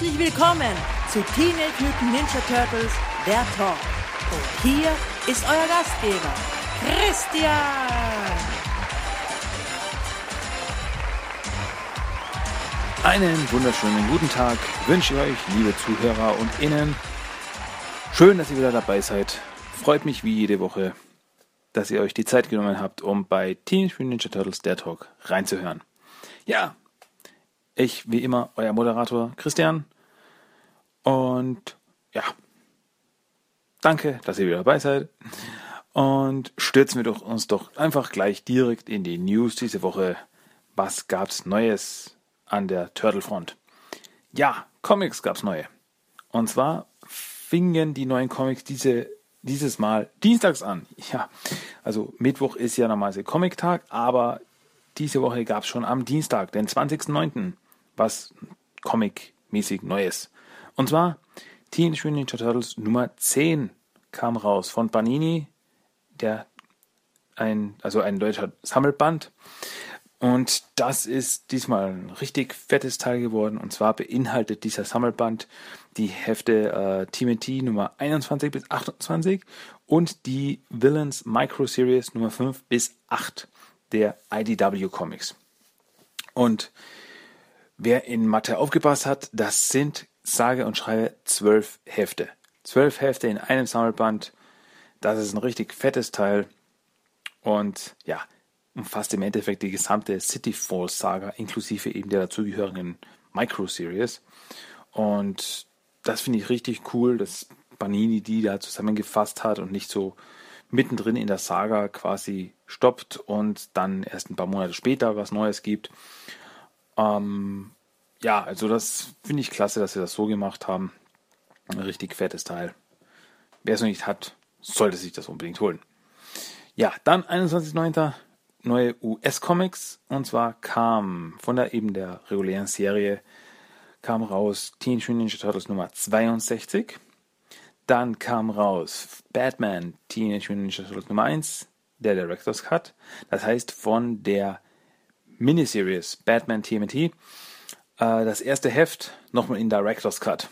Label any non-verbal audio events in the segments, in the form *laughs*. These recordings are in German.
Herzlich willkommen zu Teenage Mutant Ninja Turtles, der Talk. Und hier ist euer Gastgeber, Christian. Einen wunderschönen guten Tag wünsche ich euch, liebe Zuhörer und Innen. Schön, dass ihr wieder dabei seid. Freut mich wie jede Woche, dass ihr euch die Zeit genommen habt, um bei Teenage Mutant Ninja Turtles der Talk reinzuhören. Ja, ich wie immer euer Moderator Christian und ja, danke, dass ihr wieder dabei seid und stürzen wir doch uns doch einfach gleich direkt in die News diese Woche. Was gab's Neues an der Turtle Front? Ja, Comics gab's neue. Und zwar fingen die neuen Comics diese dieses Mal dienstags an. Ja, also Mittwoch ist ja normalerweise Comic-Tag, aber diese Woche gab es schon am Dienstag, den 20.09., was Comic-mäßig Neues. Und zwar Teenage Mutant Ninja Turtles Nummer 10 kam raus von Panini, der ein, also ein deutscher Sammelband. Und das ist diesmal ein richtig fettes Teil geworden. Und zwar beinhaltet dieser Sammelband die Hefte äh, TMT Nummer 21 bis 28 und die Villains Micro Series Nummer 5 bis 8 der IDW Comics. Und wer in Mathe aufgepasst hat, das sind sage und schreibe zwölf Hefte. Zwölf Hefte in einem Sammelband. Das ist ein richtig fettes Teil. Und ja, umfasst im Endeffekt die gesamte City Falls Saga inklusive eben der dazugehörigen Micro Series. Und das finde ich richtig cool, dass Banini die da zusammengefasst hat und nicht so mittendrin in der Saga quasi stoppt und dann erst ein paar Monate später was Neues gibt. Ähm, ja, also das finde ich klasse, dass sie das so gemacht haben. Ein richtig fettes Teil. Wer es noch nicht hat, sollte sich das unbedingt holen. Ja, dann 21.09. neue US-Comics. Und zwar kam von der eben der regulären Serie kam raus Teenage Mutant Ninja Turtles Nummer 62. Dann kam raus Batman Teenage Mutant Ninja Turtles Nummer 1, der Director's Cut. Das heißt von der Miniseries Batman TMT. Äh, das erste Heft nochmal in Director's Cut.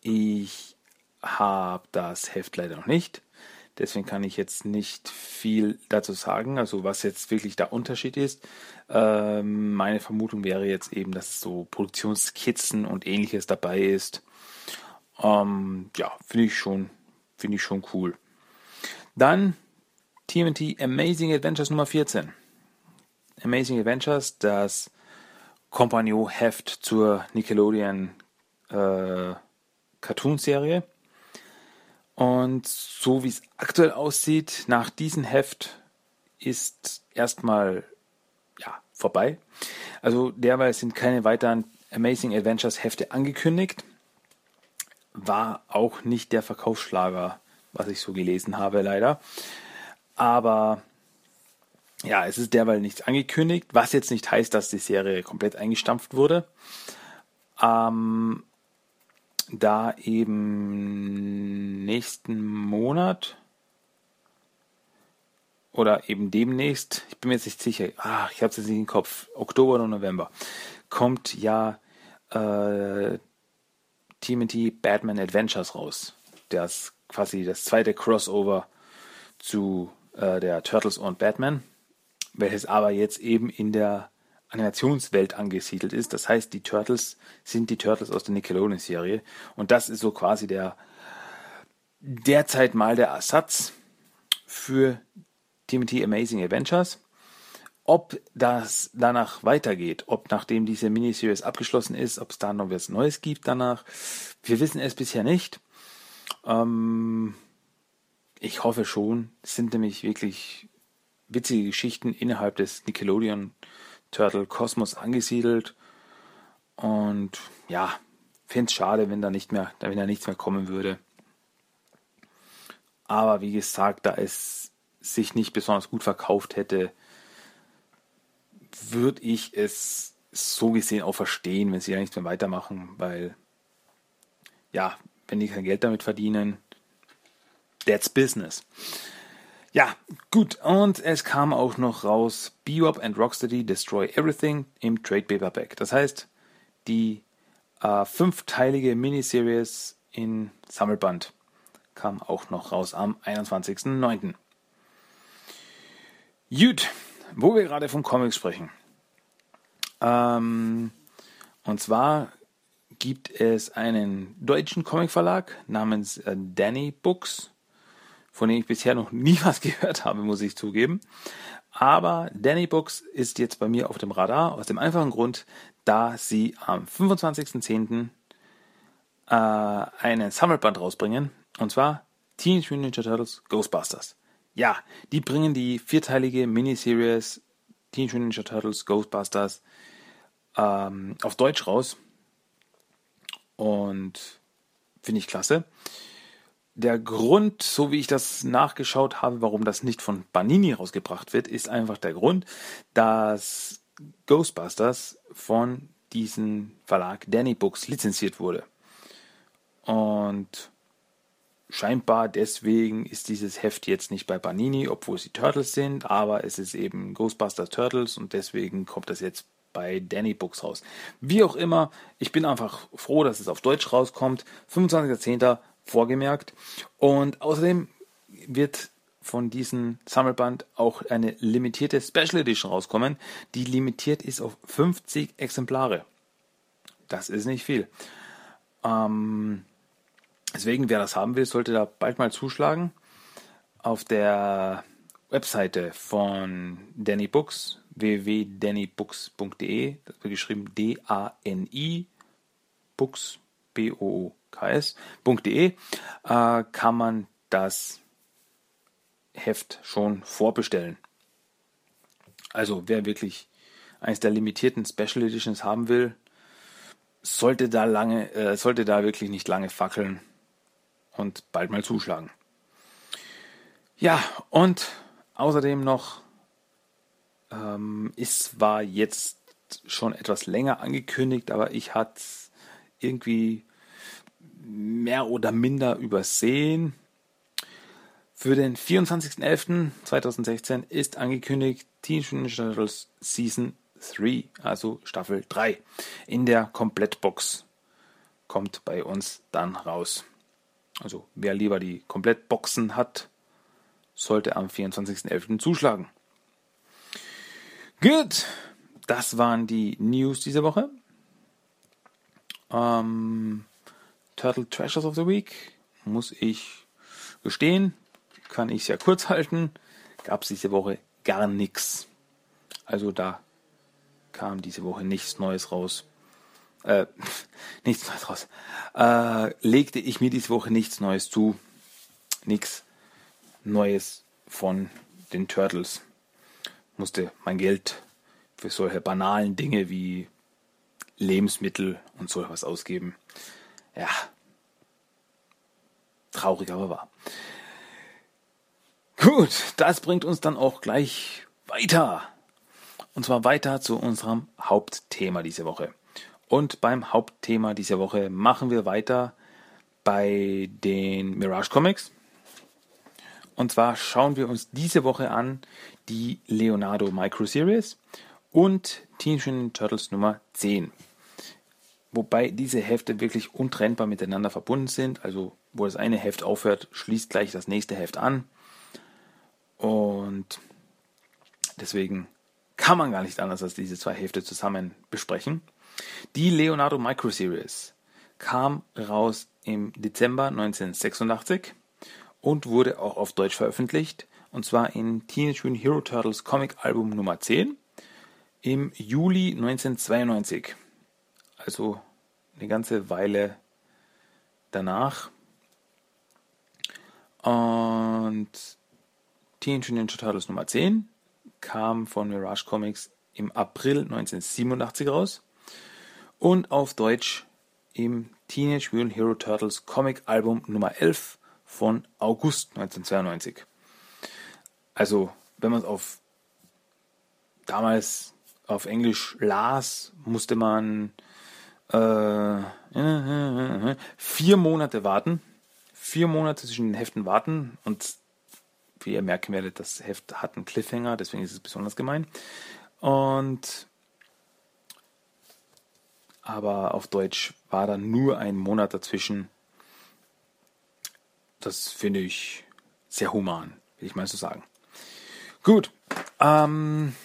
Ich habe das Heft leider noch nicht. Deswegen kann ich jetzt nicht viel dazu sagen, also was jetzt wirklich der Unterschied ist. Ähm, meine Vermutung wäre jetzt eben, dass so Produktionskizzen und ähnliches dabei ist. Ähm, ja, finde ich schon, finde ich schon cool. Dann TMT Amazing Adventures Nummer 14. Amazing Adventures, das Compagnon-Heft zur Nickelodeon äh, Cartoon-Serie. Und so wie es aktuell aussieht, nach diesem Heft ist erstmal ja, vorbei. Also derweil sind keine weiteren Amazing Adventures Hefte angekündigt. War auch nicht der Verkaufsschlager, was ich so gelesen habe, leider. Aber ja, es ist derweil nichts angekündigt, was jetzt nicht heißt, dass die Serie komplett eingestampft wurde. Ähm, da eben nächsten Monat oder eben demnächst, ich bin mir jetzt nicht sicher, ach, ich habe es jetzt nicht im Kopf, Oktober oder November, kommt ja äh, TMT Batman Adventures raus. Das quasi das zweite Crossover zu äh, der Turtles und Batman, welches aber jetzt eben in der Animationswelt angesiedelt ist. Das heißt, die Turtles sind die Turtles aus der Nickelodeon-Serie. Und das ist so quasi der derzeit mal der Ersatz für TMT Amazing Adventures. Ob das danach weitergeht, ob nachdem diese Miniseries abgeschlossen ist, ob es da noch was Neues gibt danach, wir wissen es bisher nicht. Ähm, ich hoffe schon. Es sind nämlich wirklich witzige Geschichten innerhalb des Nickelodeon Turtle Kosmos angesiedelt. Und ja, finde es schade, wenn da nicht mehr, wenn da nichts mehr kommen würde. Aber wie gesagt, da es sich nicht besonders gut verkauft hätte, würde ich es so gesehen auch verstehen, wenn sie da nichts mehr weitermachen, weil ja, wenn die kein Geld damit verdienen, that's business. Ja, gut. Und es kam auch noch raus Bebop and Rocksteady Destroy Everything im Trade Paperback. Das heißt, die äh, fünfteilige Miniseries in Sammelband kam auch noch raus am 21.09. Gut, wo wir gerade von Comics sprechen. Ähm, und zwar gibt es einen deutschen Comicverlag namens äh, Danny Books, von dem ich bisher noch nie *laughs* was gehört habe, muss ich zugeben. Aber Danny Books ist jetzt bei mir auf dem Radar aus dem einfachen Grund, da sie am 25.10. Äh, einen Sammelband rausbringen. Und zwar Teenage Mutant Ninja Turtles Ghostbusters. Ja, die bringen die vierteilige Miniseries Teenage Mutant Ninja Turtles Ghostbusters ähm, auf Deutsch raus. Und finde ich klasse. Der Grund, so wie ich das nachgeschaut habe, warum das nicht von Banini rausgebracht wird, ist einfach der Grund, dass Ghostbusters von diesem Verlag Danny Books lizenziert wurde. Und scheinbar deswegen ist dieses Heft jetzt nicht bei Banini, obwohl sie Turtles sind, aber es ist eben Ghostbusters Turtles und deswegen kommt das jetzt bei Danny Books raus. Wie auch immer, ich bin einfach froh, dass es auf Deutsch rauskommt. 25.10. vorgemerkt. Und außerdem wird von diesem Sammelband auch eine limitierte Special Edition rauskommen, die limitiert ist auf 50 Exemplare. Das ist nicht viel. Ähm, deswegen, wer das haben will, sollte da bald mal zuschlagen. Auf der Webseite von Danny Books www.dannybooks.de, das wird geschrieben D-A-N-I, Books, B-O-O-K-S.de, äh, kann man das Heft schon vorbestellen. Also wer wirklich eines der limitierten Special Editions haben will, sollte da lange, äh, sollte da wirklich nicht lange fackeln und bald mal zuschlagen. Ja, und außerdem noch ähm, ist zwar jetzt schon etwas länger angekündigt, aber ich hatte es irgendwie mehr oder minder übersehen. Für den 24.11.2016 ist angekündigt Teenage Mutant Turtles Season 3, also Staffel 3, in der Komplettbox kommt bei uns dann raus. Also wer lieber die Komplettboxen hat, sollte am 24.11. zuschlagen. Gut, das waren die News diese Woche. Ähm, Turtle Treasures of the Week muss ich gestehen, kann ich sehr kurz halten. Gab es diese Woche gar nichts. Also da kam diese Woche nichts Neues raus. Äh, *laughs* nichts Neues raus. Äh, legte ich mir diese Woche nichts Neues zu. Nichts Neues von den Turtles musste mein Geld für solche banalen Dinge wie Lebensmittel und so etwas ausgeben. Ja, traurig aber wahr. Gut, das bringt uns dann auch gleich weiter. Und zwar weiter zu unserem Hauptthema diese Woche. Und beim Hauptthema dieser Woche machen wir weiter bei den Mirage Comics. Und zwar schauen wir uns diese Woche an die Leonardo Micro Series und Teenage Mutant Turtles Nummer 10. Wobei diese Hefte wirklich untrennbar miteinander verbunden sind. Also wo das eine Heft aufhört, schließt gleich das nächste Heft an. Und deswegen kann man gar nicht anders als diese zwei Hefte zusammen besprechen. Die Leonardo Micro Series kam raus im Dezember 1986 und wurde auch auf Deutsch veröffentlicht. Und zwar in Teenage Mutant Hero Turtles Comic Album Nummer 10 im Juli 1992. Also eine ganze Weile danach. Und Teenage Ninja Turtles Nummer 10 kam von Mirage Comics im April 1987 raus und auf Deutsch im Teenage Mutant Hero Turtles Comic Album Nummer 11 von August 1992. Also, wenn man es auf damals auf Englisch las, musste man äh, vier Monate warten. Vier Monate zwischen den Heften warten und wie ihr merken werdet, das Heft hat einen Cliffhanger, deswegen ist es besonders gemein. Und aber auf Deutsch war dann nur ein Monat dazwischen. Das finde ich sehr human, will ich mal so sagen. Gut, ähm,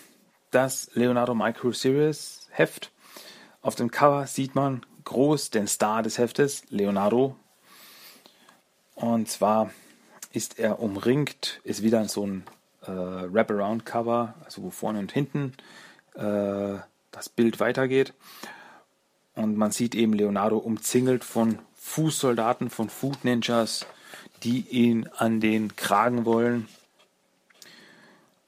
das Leonardo Micro Series Heft. Auf dem Cover sieht man groß den Star des Heftes, Leonardo. Und zwar ist er umringt, ist wieder so ein äh, Wraparound-Cover, also wo vorne und hinten äh, das Bild weitergeht. Und man sieht eben Leonardo umzingelt von Fußsoldaten, von Food Ninjas, die ihn an den Kragen wollen.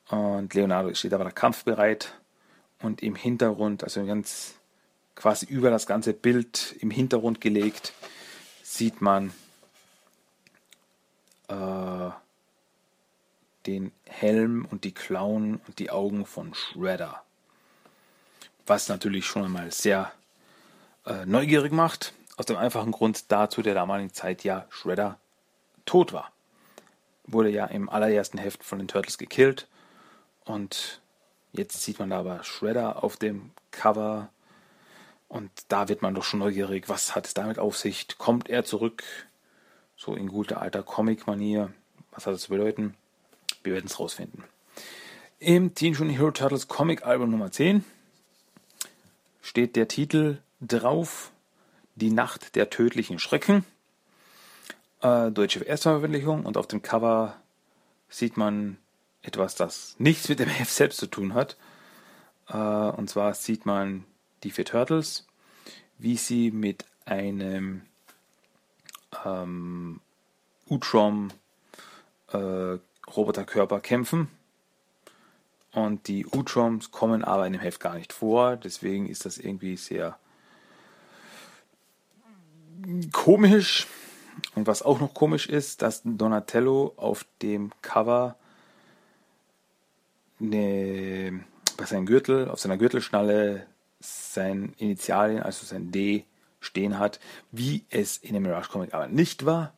Und Leonardo steht aber kampfbereit. Und im Hintergrund, also ganz quasi über das ganze Bild im Hintergrund gelegt, sieht man äh, den Helm und die Klauen und die Augen von Shredder. Was natürlich schon einmal sehr äh, neugierig macht, aus dem einfachen Grund dazu der damaligen Zeit ja Shredder tot war. Wurde ja im allerersten Heft von den Turtles gekillt und jetzt sieht man da aber Shredder auf dem Cover und da wird man doch schon neugierig, was hat es damit auf sich? Kommt er zurück? So in guter alter Comic-Manier. Was hat das zu bedeuten? Wir werden es rausfinden. Im Teen Mutant Hero Turtles Comic Album Nummer 10 steht der Titel drauf Die Nacht der tödlichen Schrecken. Äh, deutsche Erstveröffentlichung und auf dem Cover sieht man etwas, das nichts mit dem Heft selbst zu tun hat. Äh, und zwar sieht man die vier Turtles, wie sie mit einem ähm, Utrom äh, Roboterkörper kämpfen. Und die Utroms kommen aber in dem Heft gar nicht vor. Deswegen ist das irgendwie sehr komisch. Und was auch noch komisch ist, dass Donatello auf dem Cover eine, bei seinem Gürtel, auf seiner Gürtelschnalle sein Initialien, also sein D, stehen hat, wie es in dem Mirage Comic aber nicht war.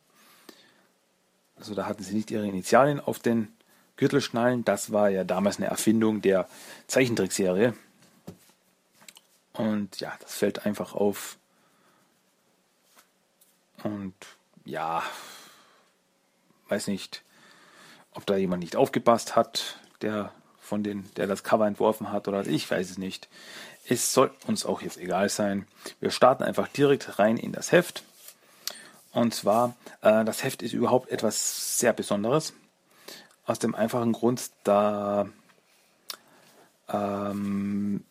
Also da hatten sie nicht ihre Initialien auf den Gürtelschnallen. Das war ja damals eine Erfindung der Zeichentrickserie. Und ja, das fällt einfach auf. Und ja, weiß nicht, ob da jemand nicht aufgepasst hat, der von den, der das Cover entworfen hat oder ich weiß es nicht. Es soll uns auch jetzt egal sein. Wir starten einfach direkt rein in das Heft. Und zwar, äh, das Heft ist überhaupt etwas sehr Besonderes. Aus dem einfachen Grund, da ähm,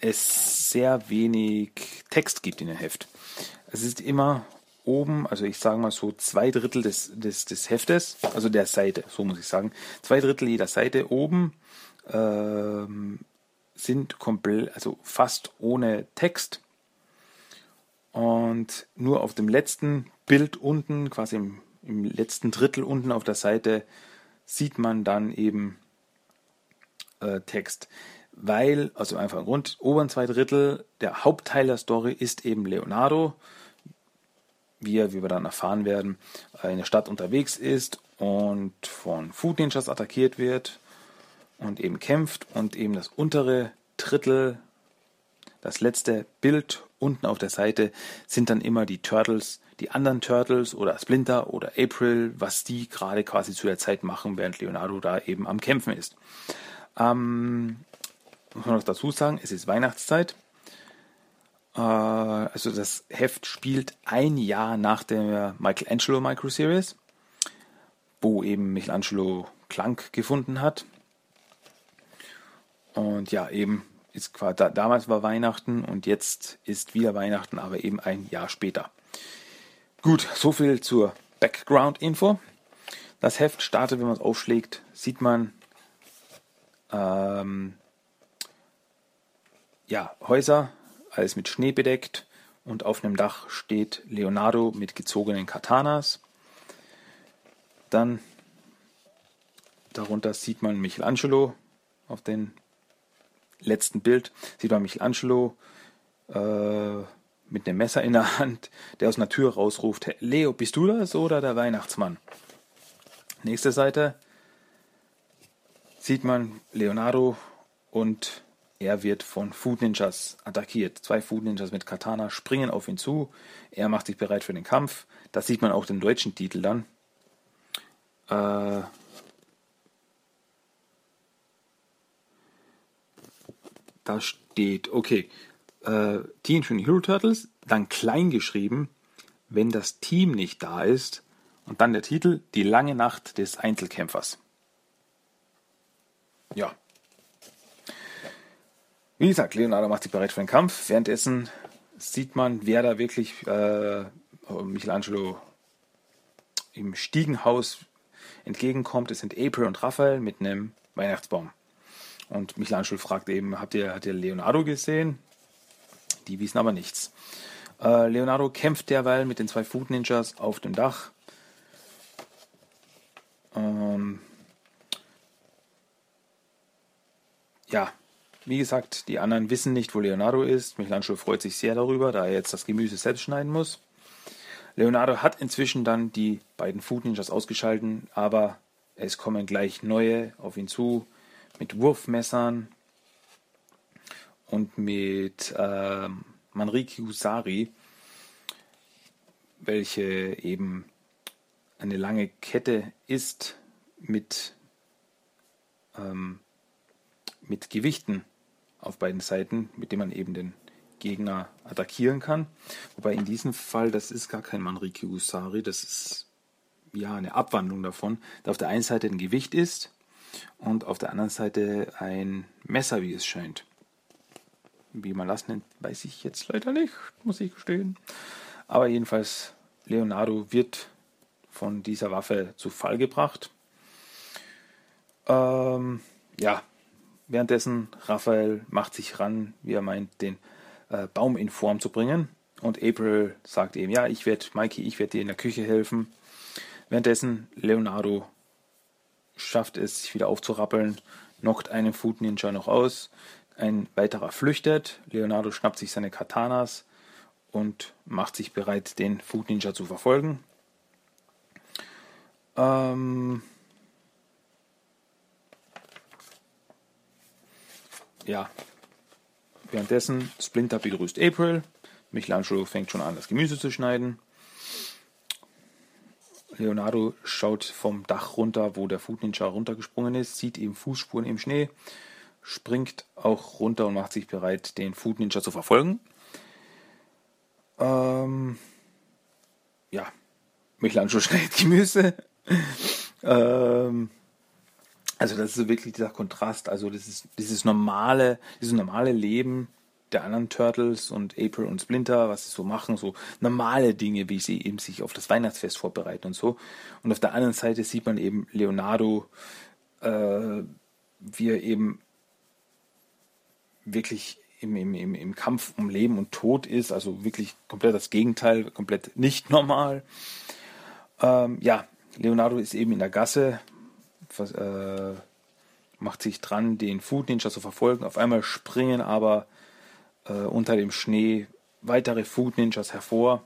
es sehr wenig Text gibt in dem Heft. Es ist immer oben, also ich sage mal so zwei Drittel des, des, des Heftes, also der Seite, so muss ich sagen, zwei Drittel jeder Seite oben ähm, sind komplett, also fast ohne Text. Und nur auf dem letzten Bild unten, quasi im, im letzten Drittel unten auf der Seite, sieht man dann eben äh, Text. Weil, also einfach Grund, oberen zwei Drittel, der Hauptteil der Story ist eben Leonardo, wie er, wie wir dann erfahren werden, in der Stadt unterwegs ist und von Food Ninjas attackiert wird und eben kämpft und eben das untere Drittel, das letzte Bild unten auf der Seite sind dann immer die Turtles, die anderen Turtles oder Splinter oder April, was die gerade quasi zu der Zeit machen, während Leonardo da eben am Kämpfen ist. Ähm, muss man noch dazu sagen, es ist Weihnachtszeit. Äh, also das Heft spielt ein Jahr nach der Michelangelo Micro Series, wo eben Michelangelo Clank gefunden hat und ja, eben ist quasi, damals war Weihnachten und jetzt ist wieder Weihnachten, aber eben ein Jahr später. Gut, so viel zur Background-Info. Das Heft startet, wenn man es aufschlägt, sieht man ähm, ja, Häuser, alles mit Schnee bedeckt und auf einem Dach steht Leonardo mit gezogenen Katanas. Dann darunter sieht man Michelangelo auf dem letzten Bild, sieht man Michelangelo äh, mit einem Messer in der Hand, der aus einer Tür rausruft, Leo, bist du das oder der Weihnachtsmann? Nächste Seite sieht man Leonardo und er wird von Food Ninjas attackiert. Zwei Food Ninjas mit Katana springen auf ihn zu. Er macht sich bereit für den Kampf. Das sieht man auch den deutschen Titel dann. Äh, da steht, okay, äh, Teenage Mutant Hero Turtles, dann klein geschrieben, wenn das Team nicht da ist, und dann der Titel, Die lange Nacht des Einzelkämpfers. Ja. Wie gesagt, Leonardo macht sich bereit für den Kampf. Währenddessen sieht man, wer da wirklich äh, Michelangelo im Stiegenhaus entgegenkommt. Es sind April und Raphael mit einem Weihnachtsbaum. Und Michelangelo fragt eben, habt ihr, habt ihr Leonardo gesehen? Die wissen aber nichts. Äh, Leonardo kämpft derweil mit den zwei Food Ninjas auf dem Dach. Ähm, ja, wie gesagt, die anderen wissen nicht, wo Leonardo ist. Michelangelo freut sich sehr darüber, da er jetzt das Gemüse selbst schneiden muss. Leonardo hat inzwischen dann die beiden Food Ninjas ausgeschalten, aber es kommen gleich neue auf ihn zu mit Wurfmessern und mit äh, Manriki Usari, welche eben eine lange Kette ist mit, ähm, mit Gewichten auf beiden Seiten, mit dem man eben den Gegner attackieren kann. Wobei in diesem Fall, das ist gar kein Manriki Usari, das ist ja eine Abwandlung davon, da auf der einen Seite ein Gewicht ist und auf der anderen Seite ein Messer, wie es scheint. Wie man das nennt, weiß ich jetzt leider nicht, muss ich gestehen. Aber jedenfalls, Leonardo wird von dieser Waffe zu Fall gebracht. Ähm, ja, währenddessen Raphael macht sich ran, wie er meint, den äh, Baum in Form zu bringen. Und April sagt ihm, ja, ich werde, Mikey, ich werde dir in der Küche helfen. Währenddessen Leonardo schafft es, sich wieder aufzurappeln, knockt einen Food Ninja noch aus. Ein weiterer flüchtet. Leonardo schnappt sich seine Katanas und macht sich bereit, den Food Ninja zu verfolgen. Ähm ja. Währenddessen Splinter begrüßt April. Michelangelo fängt schon an, das Gemüse zu schneiden. Leonardo schaut vom Dach runter, wo der Food Ninja runtergesprungen ist, sieht eben Fußspuren im Schnee, springt auch runter und macht sich bereit, den Food Ninja zu verfolgen. Ähm, ja, Michelangelo *laughs* schneidet Gemüse. ähm, also das ist wirklich dieser Kontrast, also das ist dieses normale, dieses normale Leben der anderen Turtles und April und Splinter, was sie so machen, so normale Dinge, wie sie eben sich auf das Weihnachtsfest vorbereiten und so. Und auf der anderen Seite sieht man eben Leonardo, äh, wie er eben wirklich im, im, im, im Kampf um Leben und Tod ist, also wirklich komplett das Gegenteil, komplett nicht *laughs* normal. Ähm, ja, Leonardo ist eben in der Gasse, was, äh, macht sich dran, den Food Ninja zu verfolgen. Auf einmal springen aber äh, unter dem Schnee weitere Food Ninjas hervor.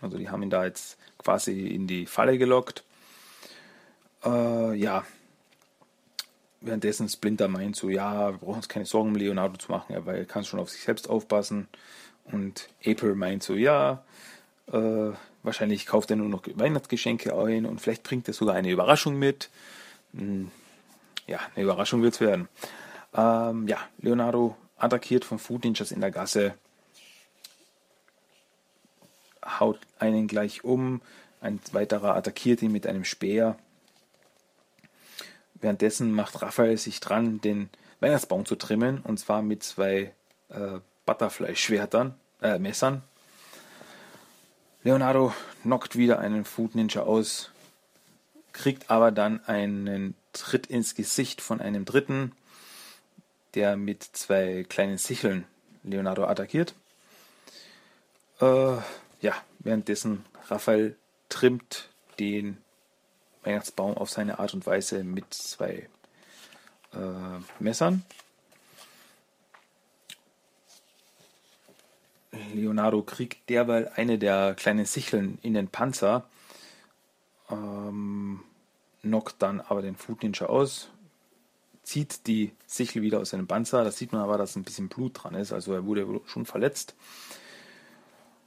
Also die haben ihn da jetzt quasi in die Falle gelockt. Äh, ja. Währenddessen Splinter meint so, ja, wir brauchen uns keine Sorgen um Leonardo zu machen, weil er kann schon auf sich selbst aufpassen. Und April meint so, ja, äh, wahrscheinlich kauft er nur noch Weihnachtsgeschenke ein und vielleicht bringt er sogar eine Überraschung mit. Hm, ja, eine Überraschung wird es werden. Ähm, ja, Leonardo attackiert von Food Ninjas in der Gasse, haut einen gleich um, ein weiterer attackiert ihn mit einem Speer. Währenddessen macht Raphael sich dran, den Weihnachtsbaum zu trimmen, und zwar mit zwei äh, Butterfly-Schwertern, äh, Messern. Leonardo knockt wieder einen Food Ninja aus, kriegt aber dann einen Tritt ins Gesicht von einem dritten der mit zwei kleinen Sicheln Leonardo attackiert. Äh, ja, währenddessen Raphael trimmt den Weihnachtsbaum auf seine Art und Weise mit zwei äh, Messern. Leonardo kriegt derweil eine der kleinen Sicheln in den Panzer, ähm, knockt dann aber den Food Ninja aus, zieht die Sichel wieder aus seinem Panzer. Da sieht man aber, dass ein bisschen Blut dran ist, also er wurde schon verletzt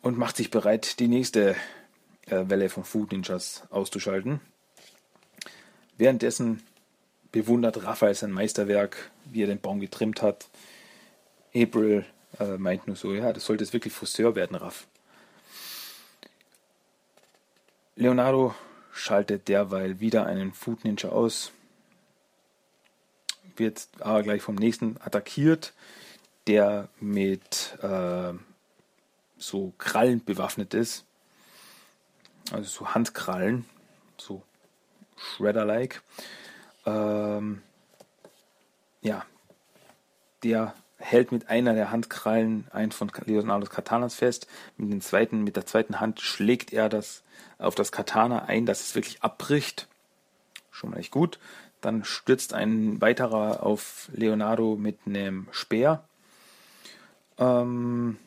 und macht sich bereit, die nächste äh, Welle von Food Ninjas auszuschalten. Währenddessen bewundert Raphael sein Meisterwerk, wie er den Baum getrimmt hat. April äh, meint nur so, ja, das sollte jetzt wirklich Friseur werden, Raff. Leonardo schaltet derweil wieder einen Food Ninja aus, wird aber gleich vom nächsten attackiert, der mit äh, so Krallen bewaffnet ist, also so Handkrallen, so Shredder-like. Ähm, ja, der hält mit einer der Handkrallen einen von Leonardos Katanas fest. Mit, den zweiten, mit der zweiten Hand schlägt er das auf das Katana ein, dass es wirklich abbricht. Schon mal echt gut. Dann stürzt ein weiterer auf Leonardo mit einem Speer. Ähm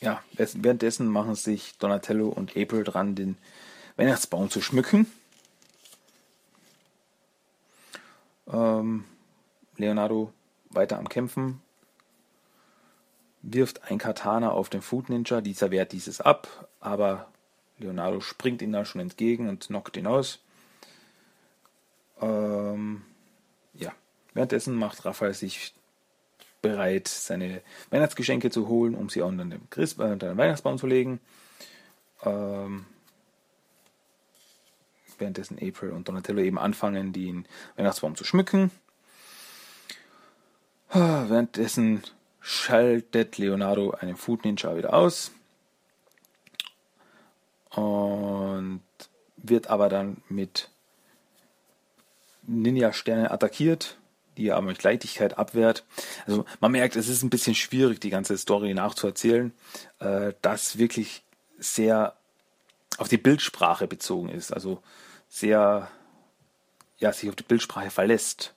ja, währenddessen machen sich Donatello und April dran, den Weihnachtsbaum zu schmücken. Ähm Leonardo weiter am Kämpfen, wirft ein Katana auf den Food Ninja, dieser wehrt dieses ab, aber Leonardo springt ihm da schon entgegen und knockt ihn aus. Ähm, ja, währenddessen macht Raphael sich bereit, seine Weihnachtsgeschenke zu holen, um sie unter den, Christ äh, unter den Weihnachtsbaum zu legen. Ähm, währenddessen April und Donatello eben anfangen, den Weihnachtsbaum zu schmücken. Währenddessen schaltet Leonardo einen Food Ninja wieder aus und wird aber dann mit Ninja-Sternen attackiert, die er aber mit Leichtigkeit abwehrt. Also man merkt, es ist ein bisschen schwierig, die ganze Story nachzuerzählen, äh, das wirklich sehr auf die Bildsprache bezogen ist, also sehr ja, sich auf die Bildsprache verlässt.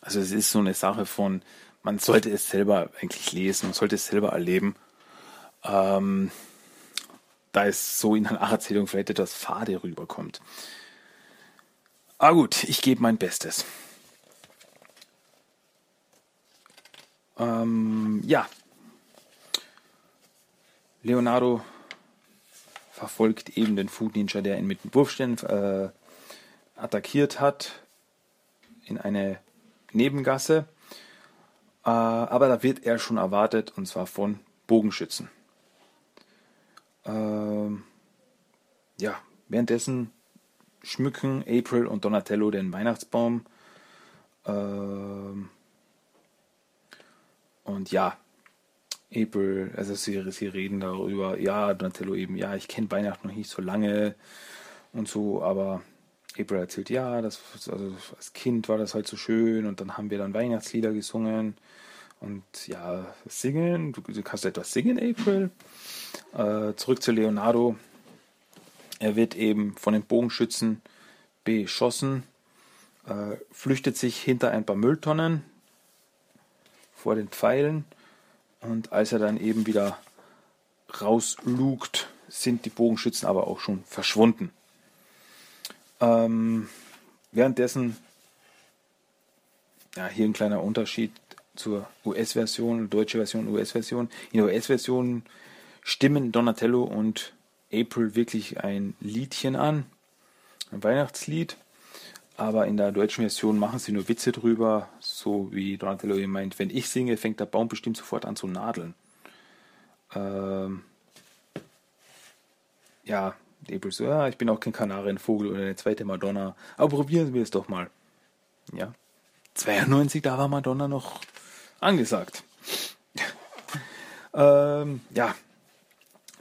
Also es ist so eine Sache von, man sollte es selber eigentlich lesen, man sollte es selber erleben. Ähm, da es so in einer Nacherzählung vielleicht etwas fade rüberkommt. Aber gut, ich gebe mein Bestes. Ähm, ja. Leonardo verfolgt eben den Food Ninja, der ihn mit dem Wurfstern äh, attackiert hat, in eine Nebengasse. Äh, aber da wird er schon erwartet und zwar von Bogenschützen. Ähm, ja, währenddessen schmücken April und Donatello den Weihnachtsbaum. Ähm, und ja, April, also sie, sie reden darüber, ja, Donatello eben, ja, ich kenne Weihnachten noch nicht so lange und so, aber April erzählt, ja, das, also als Kind war das halt so schön und dann haben wir dann Weihnachtslieder gesungen und ja, singen, du, du kannst etwas singen, April. Äh, zurück zu Leonardo. Er wird eben von den Bogenschützen beschossen, äh, flüchtet sich hinter ein paar Mülltonnen vor den Pfeilen und als er dann eben wieder rauslugt, sind die Bogenschützen aber auch schon verschwunden. Ähm, währenddessen, ja, hier ein kleiner Unterschied zur US-Version, deutsche Version, US-Version. In der US-Version stimmen Donatello und April wirklich ein Liedchen an, ein Weihnachtslied. Aber in der deutschen Version machen sie nur Witze drüber, so wie Donatello eben meint, wenn ich singe, fängt der Baum bestimmt sofort an zu nadeln. Ähm, ja, April so, ja, ich bin auch kein Kanarienvogel oder eine zweite Madonna, aber probieren wir es doch mal. Ja, 92, da war Madonna noch angesagt. *laughs* ähm, ja,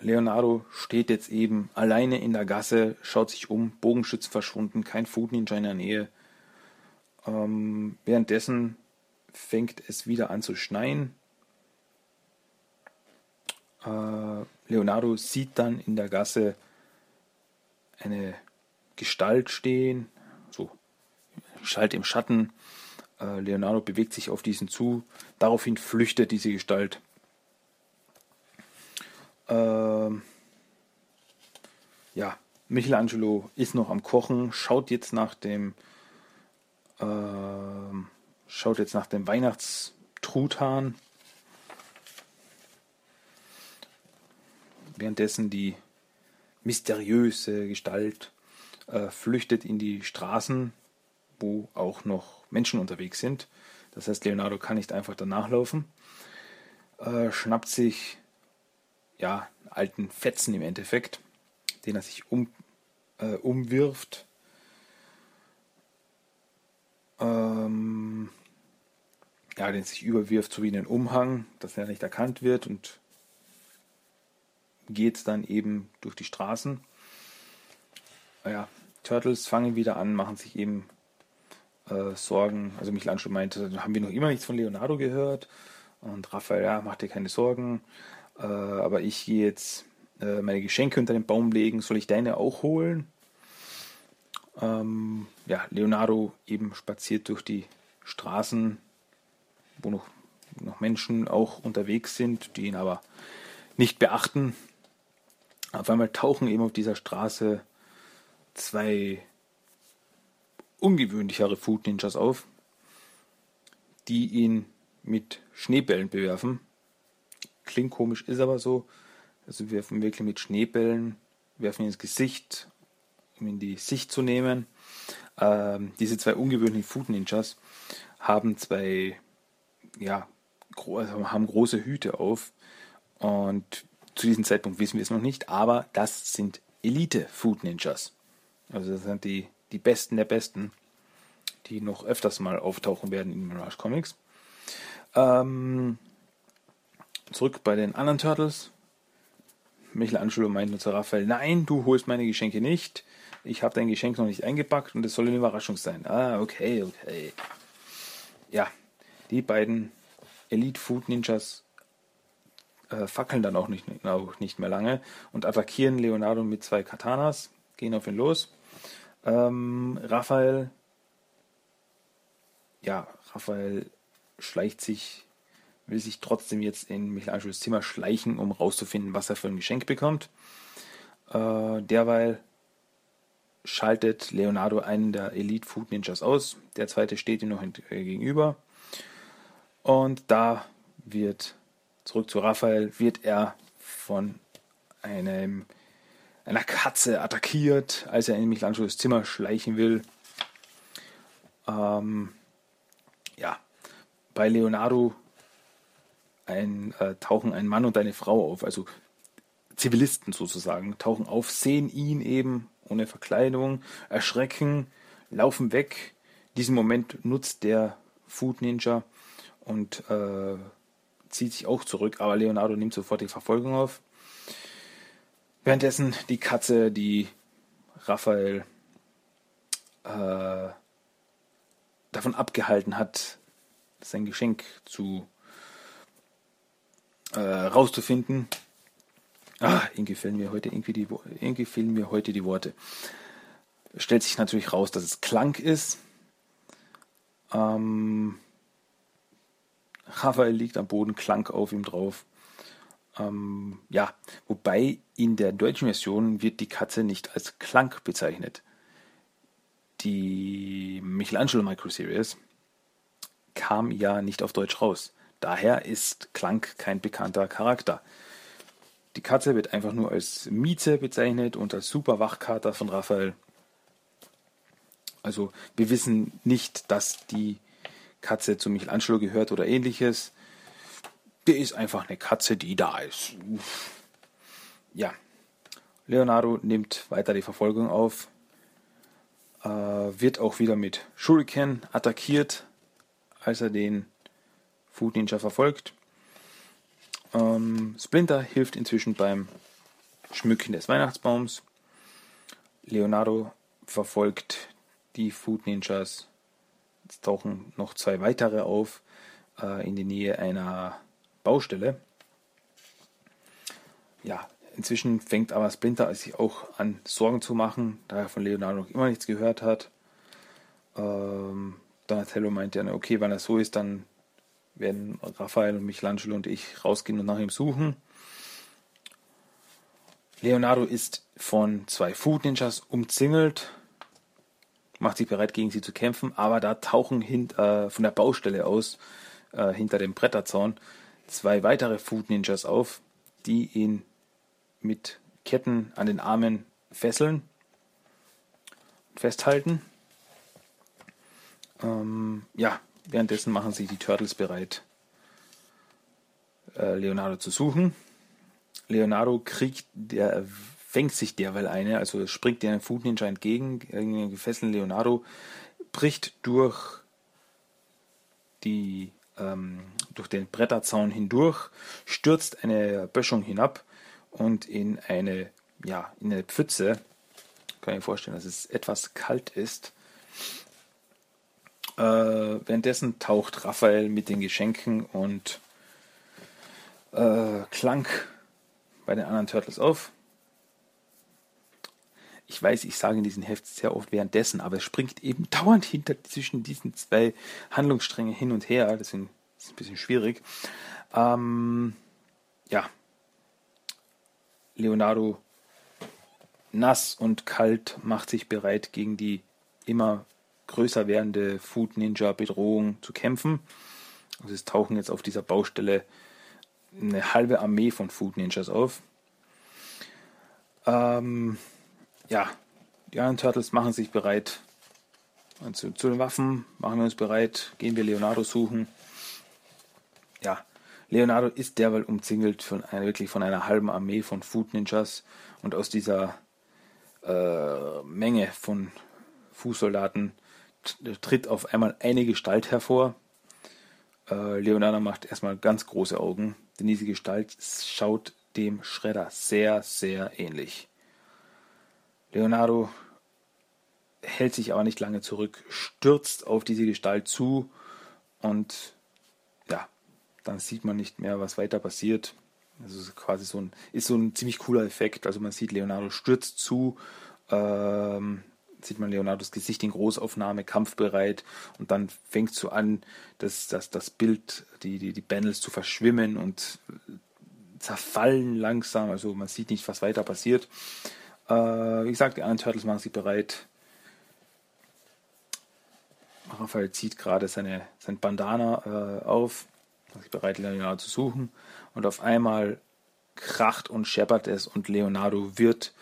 Leonardo steht jetzt eben alleine in der Gasse, schaut sich um, Bogenschützen verschwunden, kein Food in der Nähe. Ähm, währenddessen fängt es wieder an zu schneien. Äh, Leonardo sieht dann in der Gasse eine Gestalt stehen, so Gestalt im Schatten. Äh, Leonardo bewegt sich auf diesen zu. Daraufhin flüchtet diese Gestalt. Ähm, ja, Michelangelo ist noch am Kochen, schaut jetzt nach dem äh, schaut jetzt nach dem Weihnachtstruthahn. Währenddessen die mysteriöse Gestalt äh, flüchtet in die Straßen, wo auch noch Menschen unterwegs sind. Das heißt, Leonardo kann nicht einfach danach laufen. Äh, schnappt sich ja alten Fetzen im Endeffekt, den er sich um, äh, umwirft. Ähm, ja, den sich überwirft, so wie einen Umhang, dass er nicht erkannt wird und geht dann eben durch die Straßen. Ja, Turtles fangen wieder an, machen sich eben äh, Sorgen. Also Michelangelo meinte, haben wir noch immer nichts von Leonardo gehört. Und Raphael, ja, mach dir keine Sorgen. Äh, aber ich gehe jetzt äh, meine Geschenke unter den Baum legen. Soll ich deine auch holen? Ähm, ja, Leonardo eben spaziert durch die Straßen, wo noch, noch Menschen auch unterwegs sind, die ihn aber nicht beachten. Auf einmal tauchen eben auf dieser Straße zwei ungewöhnlichere Food Ninjas auf, die ihn mit Schneebällen bewerfen. Klingt komisch, ist aber so. Also wir werfen wirklich mit Schneebällen, werfen ins Gesicht, um in die Sicht zu nehmen. Ähm, diese zwei ungewöhnlichen Food Ninjas haben zwei, ja, gro also haben große Hüte auf und zu diesem Zeitpunkt wissen wir es noch nicht, aber das sind Elite Food Ninjas. Also das sind die, die Besten der Besten, die noch öfters mal auftauchen werden in Mirage Comics. Ähm, zurück bei den anderen Turtles. Michelangelo meint nur zu Raphael, nein, du holst meine Geschenke nicht. Ich habe dein Geschenk noch nicht eingepackt und es soll eine Überraschung sein. Ah, okay, okay. Ja, die beiden Elite Food Ninjas äh, fackeln dann auch nicht, auch nicht mehr lange und attackieren Leonardo mit zwei Katanas, gehen auf ihn los. Ähm, Raphael, ja, Raphael schleicht sich, will sich trotzdem jetzt in Michelangelos Zimmer schleichen, um rauszufinden, was er für ein Geschenk bekommt. Äh, derweil schaltet Leonardo einen der Elite Food Ninjas aus. Der zweite steht ihm noch äh, gegenüber. Und da wird, zurück zu Raphael, wird er von einem, einer Katze attackiert, als er in Michelangelos Zimmer schleichen will. Ähm, ja, bei Leonardo ein, äh, tauchen ein Mann und eine Frau auf, also Zivilisten sozusagen, tauchen auf, sehen ihn eben ohne Verkleidung, erschrecken, laufen weg. Diesen Moment nutzt der Food Ninja und äh, zieht sich auch zurück, aber Leonardo nimmt sofort die Verfolgung auf. Währenddessen die Katze, die Raphael äh, davon abgehalten hat, sein Geschenk zu äh, rauszufinden, Ah, irgendwie fehlen mir heute irgendwie die irgendwie fehlen mir heute die Worte. Stellt sich natürlich raus, dass es Klang ist. Ähm, Raphael liegt am Boden, Klang auf ihm drauf. Ähm, ja, wobei in der deutschen Version wird die Katze nicht als Klang bezeichnet. Die Michelangelo Microseries kam ja nicht auf Deutsch raus. Daher ist Klang kein bekannter Charakter. Die Katze wird einfach nur als Mieze bezeichnet und als Superwachkater von Raphael. Also wir wissen nicht, dass die Katze zu Michelangelo gehört oder ähnliches. Der ist einfach eine Katze, die da ist. Ja. Leonardo nimmt weiter die Verfolgung auf. Äh, wird auch wieder mit Shuriken attackiert, als er den Food Ninja verfolgt. Ähm, Splinter hilft inzwischen beim Schmücken des Weihnachtsbaums. Leonardo verfolgt die Food Ninjas Es tauchen noch zwei weitere auf äh, in der Nähe einer Baustelle. Ja, inzwischen fängt aber Splinter sich auch an Sorgen zu machen, da er von Leonardo noch immer nichts gehört hat. Ähm, Donatello meint ja, okay, wenn das so ist, dann werden Raphael und Michelangelo und ich rausgehen und nach ihm suchen. Leonardo ist von zwei Food Ninjas umzingelt, macht sich bereit, gegen sie zu kämpfen, aber da tauchen hint, äh, von der Baustelle aus, äh, hinter dem Bretterzaun, zwei weitere Food Ninjas auf, die ihn mit Ketten an den Armen fesseln, festhalten. Ähm, ja, währenddessen machen sich die Turtles bereit, äh, Leonardo zu suchen. Leonardo kriegt, der fängt sich derweil eine, also springt der Food Ninja entgegen, den gefesselten Leonardo bricht durch die ähm, durch den Bretterzaun hindurch, stürzt eine Böschung hinab und in eine ja in eine Pfütze. Kann ich mir vorstellen, dass es etwas kalt ist. Äh, währenddessen taucht Raphael mit den Geschenken und äh, Clank bei den anderen Turtles auf. Ich weiß, ich sage in diesem Heft sehr oft währenddessen, aber es springt eben *laughs* dauernd hinter zwischen diesen zwei Handlungsstränge hin und her. Deswegen ist es ein bisschen schwierig. Ähm, ja. Leonardo nass und kalt macht sich bereit, gegen die immer größer werdende Food Ninja Bedrohung zu kämpfen. Also es tauchen jetzt auf dieser Baustelle eine halbe Armee von Food Ninjas auf. Ähm, ja, die anderen Turtles machen sich bereit zu, zu, den Waffen, machen wir uns bereit, gehen wir Leonardo suchen. Ja, Leonardo ist derweil umzingelt von einer, wirklich von einer halben Armee von Food Ninjas und aus dieser äh, Menge von Fußsoldaten tritt auf einmal eine Gestalt hervor. Äh, Leonardo macht erstmal ganz große Augen, denn diese Gestalt schaut dem Schredder sehr, sehr ähnlich. Leonardo hält sich aber nicht lange zurück, stürzt auf diese Gestalt zu und ja, dann sieht man nicht mehr, was weiter passiert. Also quasi so ein, ist so ein ziemlich cooler Effekt. Also man sieht Leonardo stürzt zu, ähm, sieht man Leonardos Gesicht in Großaufnahme, kampfbereit und dann fängt so an, dass, dass das Bild, die, die, die Panels zu verschwimmen und zerfallen langsam, also man sieht nicht, was weiter passiert. Äh, wie gesagt, die anderen Turtles machen sich bereit. Raphael zieht gerade seine, sein Bandana äh, auf, macht sich bereit, Leonardo zu suchen und auf einmal kracht und scheppert es und Leonardo wird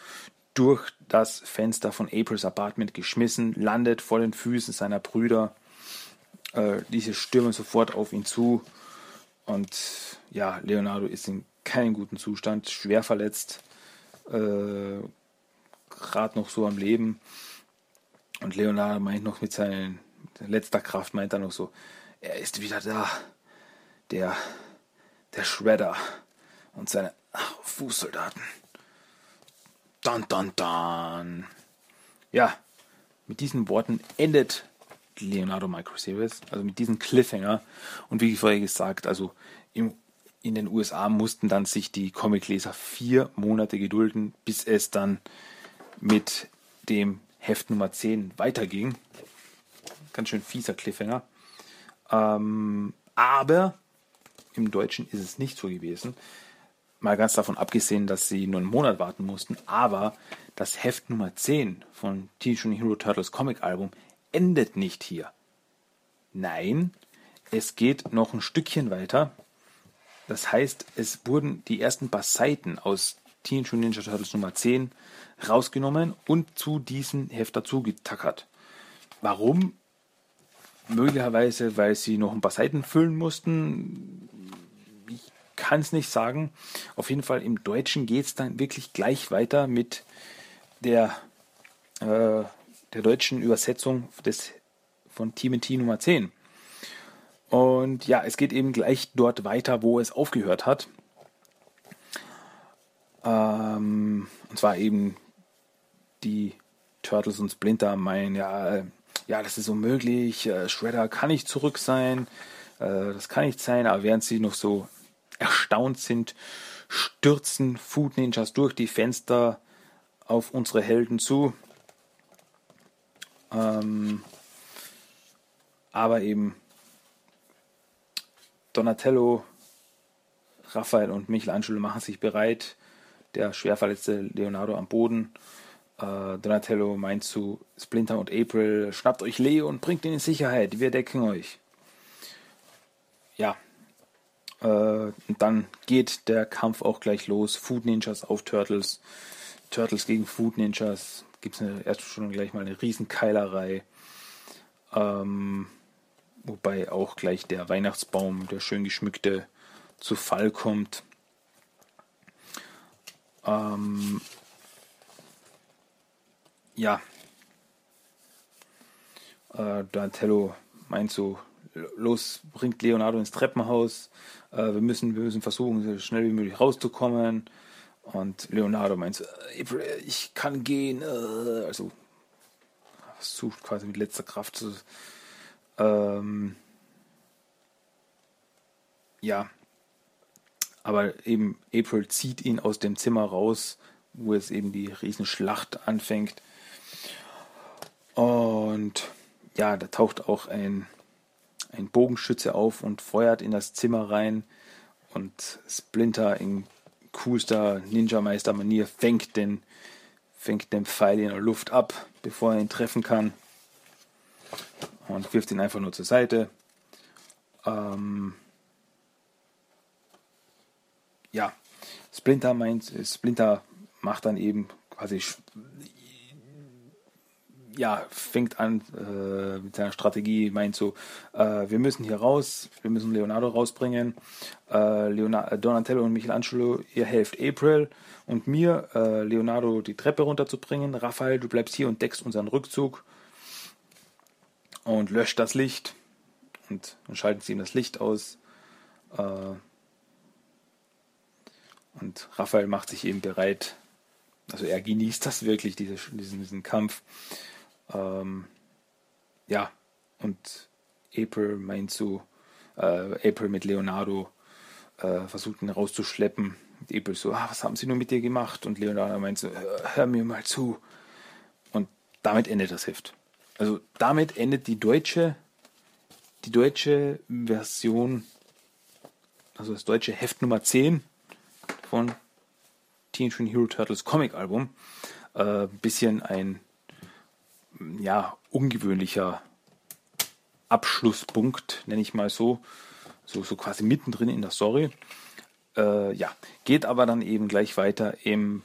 durch das Fenster von Aprils Apartment geschmissen, landet vor den Füßen seiner Brüder. Äh, diese stürmen sofort auf ihn zu. Und ja, Leonardo ist in keinem guten Zustand, schwer verletzt, äh, gerade noch so am Leben. Und Leonardo meint noch mit seinen mit letzter Kraft, meint er noch so, er ist wieder da. Der, der Shredder und seine Fußsoldaten. Dun, dun, dun. Ja, mit diesen Worten endet Leonardo Microseries, also mit diesem Cliffhanger. Und wie vorher gesagt, also im, in den USA mussten dann sich die Comicleser vier Monate gedulden, bis es dann mit dem Heft Nummer 10 weiterging. Ganz schön fieser Cliffhanger. Ähm, aber im Deutschen ist es nicht so gewesen. Mal ganz davon abgesehen, dass sie nur einen Monat warten mussten, aber das Heft Nummer 10 von Teenage Mutant Hero Turtles Comic Album endet nicht hier. Nein, es geht noch ein Stückchen weiter. Das heißt, es wurden die ersten paar Seiten aus Teenage Mutant Ninja Turtles Nummer 10 rausgenommen und zu diesem Heft dazu getackert. Warum? Möglicherweise, weil sie noch ein paar Seiten füllen mussten kann es nicht sagen. Auf jeden Fall im Deutschen geht es dann wirklich gleich weiter mit der, äh, der deutschen Übersetzung des, von TMT Nummer 10. Und ja, es geht eben gleich dort weiter, wo es aufgehört hat. Ähm, und zwar eben die Turtles und Splinter meinen, ja, ja, das ist unmöglich, äh, Shredder kann nicht zurück sein, äh, das kann nicht sein, aber während sie noch so erstaunt sind, stürzen Food Ninjas durch die Fenster auf unsere Helden zu. Ähm, aber eben Donatello, Raphael und Michelangelo machen sich bereit. Der schwerverletzte Leonardo am Boden. Äh, Donatello meint zu Splinter und April, schnappt euch Leo und bringt ihn in Sicherheit. Wir decken euch. Ja. Äh, und dann geht der Kampf auch gleich los. Food Ninjas auf Turtles. Turtles gegen Food Ninjas. Gibt es erst schon gleich mal eine Riesenkeilerei. Ähm, wobei auch gleich der Weihnachtsbaum, der schön geschmückte, zu Fall kommt. Ähm, ja. Äh, Donatello meint so, los, bringt Leonardo ins Treppenhaus. Äh, wir, müssen, wir müssen versuchen, so schnell wie möglich rauszukommen. Und Leonardo meint so, ich kann gehen. Äh, also versucht quasi mit letzter Kraft zu. Ähm, ja. Aber eben April zieht ihn aus dem Zimmer raus, wo es eben die Riesenschlacht anfängt. Und ja, da taucht auch ein, ein Bogenschütze auf und feuert in das Zimmer rein. Und Splinter in coolster Ninja-Meister-Manier fängt den, fängt den Pfeil in der Luft ab, bevor er ihn treffen kann. Und wirft ihn einfach nur zur Seite. Ähm ja, Splinter meint, Splinter macht dann eben quasi ja, fängt an äh, mit seiner Strategie, meint so, äh, wir müssen hier raus, wir müssen Leonardo rausbringen. Äh, Leonardo, Donatello und Michelangelo, ihr helft April und mir, äh, Leonardo die Treppe runterzubringen. Raphael, du bleibst hier und deckst unseren Rückzug und löscht das Licht. Und dann schalten sie ihm das Licht aus. Äh, und Raphael macht sich eben bereit, also er genießt das wirklich, diese, diesen, diesen Kampf. Ähm, ja, und April meint so, äh, April mit Leonardo äh, versucht ihn rauszuschleppen. Und April so, ah, was haben sie nur mit dir gemacht? Und Leonardo meint so, hör mir mal zu. Und damit endet das Heft. Also damit endet die deutsche, die deutsche Version, also das deutsche Heft Nummer 10 von Teenage Mutant Hero Turtles Comic Album. Äh, bisschen ein ja, ungewöhnlicher Abschlusspunkt, nenne ich mal so. So, so quasi mittendrin in der Story. Äh, ja, geht aber dann eben gleich weiter im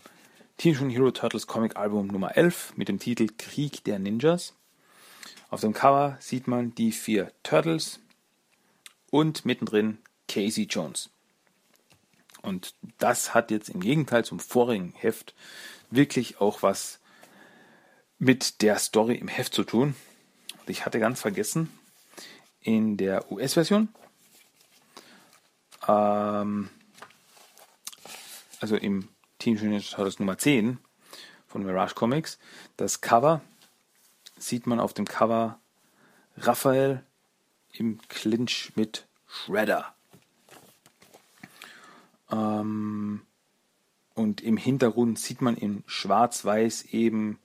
Teenage Mutant Hero Turtles Comic Album Nummer 11 mit dem Titel Krieg der Ninjas. Auf dem Cover sieht man die vier Turtles und mittendrin Casey Jones. Und das hat jetzt im Gegenteil zum vorigen Heft wirklich auch was mit der Story im Heft zu tun. Und ich hatte ganz vergessen, in der US-Version, ähm, also im Teenage Mutant Nummer 10 von Mirage Comics, das Cover sieht man auf dem Cover Raphael im Clinch mit Shredder. Ähm, und im Hintergrund sieht man in Schwarz-Weiß eben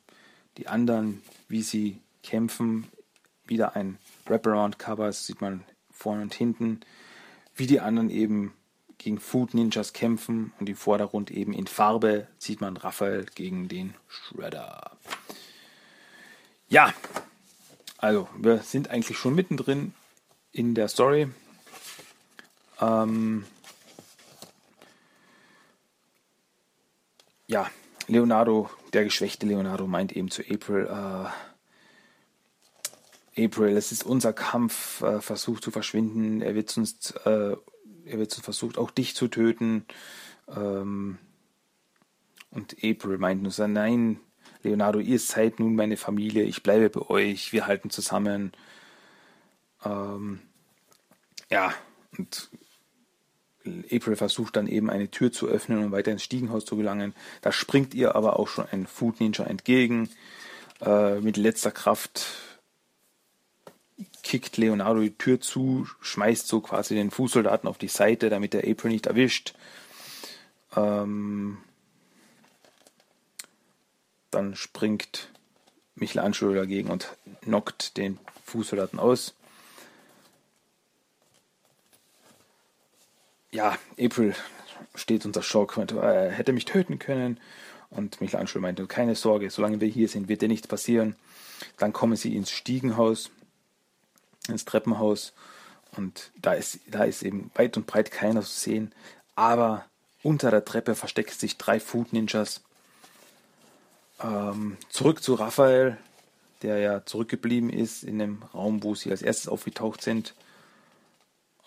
die anderen, wie sie kämpfen. Wieder ein Wraparound-Cover, das sieht man vorne und hinten. Wie die anderen eben gegen Food Ninjas kämpfen und im Vordergrund eben in Farbe sieht man Raphael gegen den Shredder. Ja, also wir sind eigentlich schon mittendrin in der Story. Ähm, ja, Leonardo, der geschwächte Leonardo, meint eben zu April, äh, April, es ist unser Kampf, äh, versucht zu verschwinden, er wird uns, äh, er wird uns versucht, auch dich zu töten. Ähm, und April meint nur so, nein, Leonardo, ihr seid nun meine Familie, ich bleibe bei euch, wir halten zusammen. Ähm, ja, und April versucht dann eben eine Tür zu öffnen und weiter ins Stiegenhaus zu gelangen. Da springt ihr aber auch schon ein Food Ninja entgegen. Äh, mit letzter Kraft kickt Leonardo die Tür zu, schmeißt so quasi den Fußsoldaten auf die Seite, damit der April nicht erwischt. Ähm, dann springt Michelangelo dagegen und knockt den Fußsoldaten aus. Ja, April steht unter Schock, er hätte mich töten können. Und Michelangelo meinte, keine Sorge, solange wir hier sind, wird dir nichts passieren. Dann kommen sie ins Stiegenhaus, ins Treppenhaus. Und da ist, da ist eben weit und breit keiner zu sehen. Aber unter der Treppe verstecken sich drei Food Ninjas. Ähm, zurück zu Raphael, der ja zurückgeblieben ist in dem Raum, wo sie als erstes aufgetaucht sind.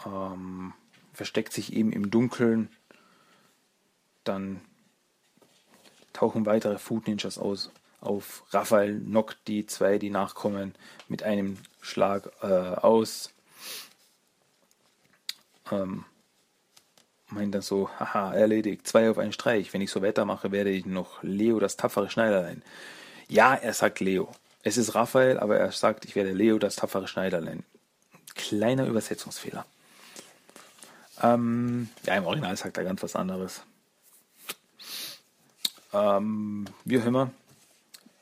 Ähm, versteckt sich eben im Dunkeln. Dann tauchen weitere Food Ninjas aus. Auf Raphael knockt die zwei, die nachkommen, mit einem Schlag äh, aus. Ähm, meint dann so, haha, erledigt, zwei auf einen Streich. Wenn ich so weitermache, werde ich noch Leo das tapfere Schneiderlein. Ja, er sagt Leo. Es ist Raphael, aber er sagt, ich werde Leo das tapfere Schneiderlein. Kleiner Übersetzungsfehler. Ähm, ja, im Original sagt er ganz was anderes. Ähm, wie auch immer,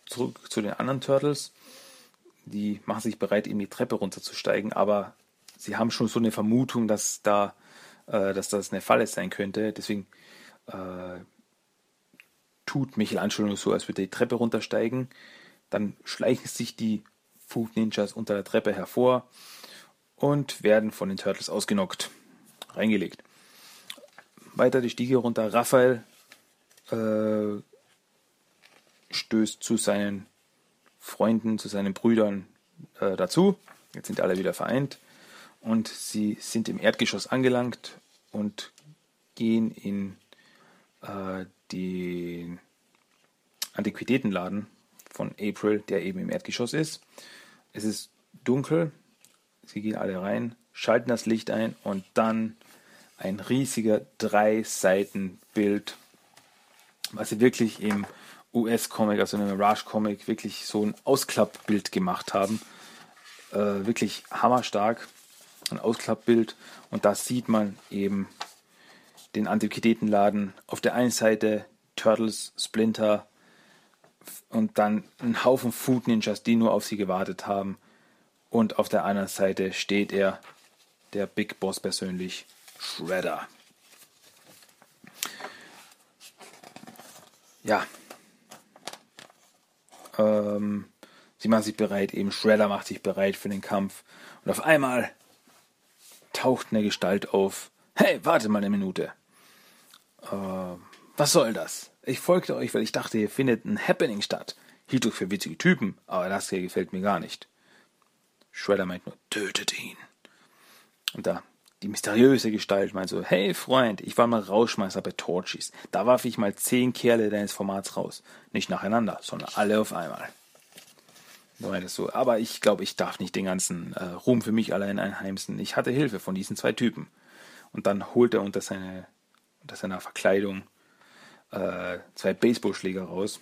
zurück zu den anderen Turtles. Die machen sich bereit, eben die Treppe runterzusteigen, aber sie haben schon so eine Vermutung, dass da, äh, dass das eine Falle sein könnte. Deswegen äh, tut Michelangelo so, als würde er die Treppe runtersteigen. Dann schleichen sich die Food Ninjas unter der Treppe hervor und werden von den Turtles ausgenockt, reingelegt. Weiter die Stiege runter. Raphael äh, stößt zu seinen Freunden, zu seinen Brüdern äh, dazu. Jetzt sind alle wieder vereint und sie sind im Erdgeschoss angelangt und gehen in äh, den Antiquitätenladen von April, der eben im Erdgeschoss ist. Es ist dunkel, sie gehen alle rein, schalten das Licht ein und dann ein riesiger drei Seiten Bild was sie wirklich im US-Comic, also im Mirage-Comic, wirklich so ein Ausklappbild gemacht haben. Äh, wirklich hammerstark. Ein Ausklappbild. Und da sieht man eben den Antiquitätenladen. Auf der einen Seite Turtles, Splinter und dann ein Haufen Food Ninjas, die nur auf sie gewartet haben. Und auf der anderen Seite steht er, der Big Boss persönlich, Shredder. ja, ähm, sie machen sich bereit, eben Shredder macht sich bereit für den Kampf. Und auf einmal taucht eine Gestalt auf. Hey, warte mal eine Minute. Äh, was soll das? Ich folgte euch, weil ich dachte, hier findet ein Happening statt. Hielt euch für witzige Typen, aber das hier gefällt mir gar nicht. Shredder meint nur, tötet ihn. Und da die mysteriöse Gestalt meint so, hey Freund, ich war mal Rauschmeister bei Torchies. Da warf ich mal zehn Kerle deines Formats raus. Nicht nacheinander, sondern alle auf einmal. Du meintest so, aber ich glaube, ich darf nicht den ganzen äh, Ruhm für mich allein einheimsen. Ich hatte Hilfe von diesen zwei Typen. Und dann holt er unter, seine, unter seiner Verkleidung äh, zwei Baseballschläger raus.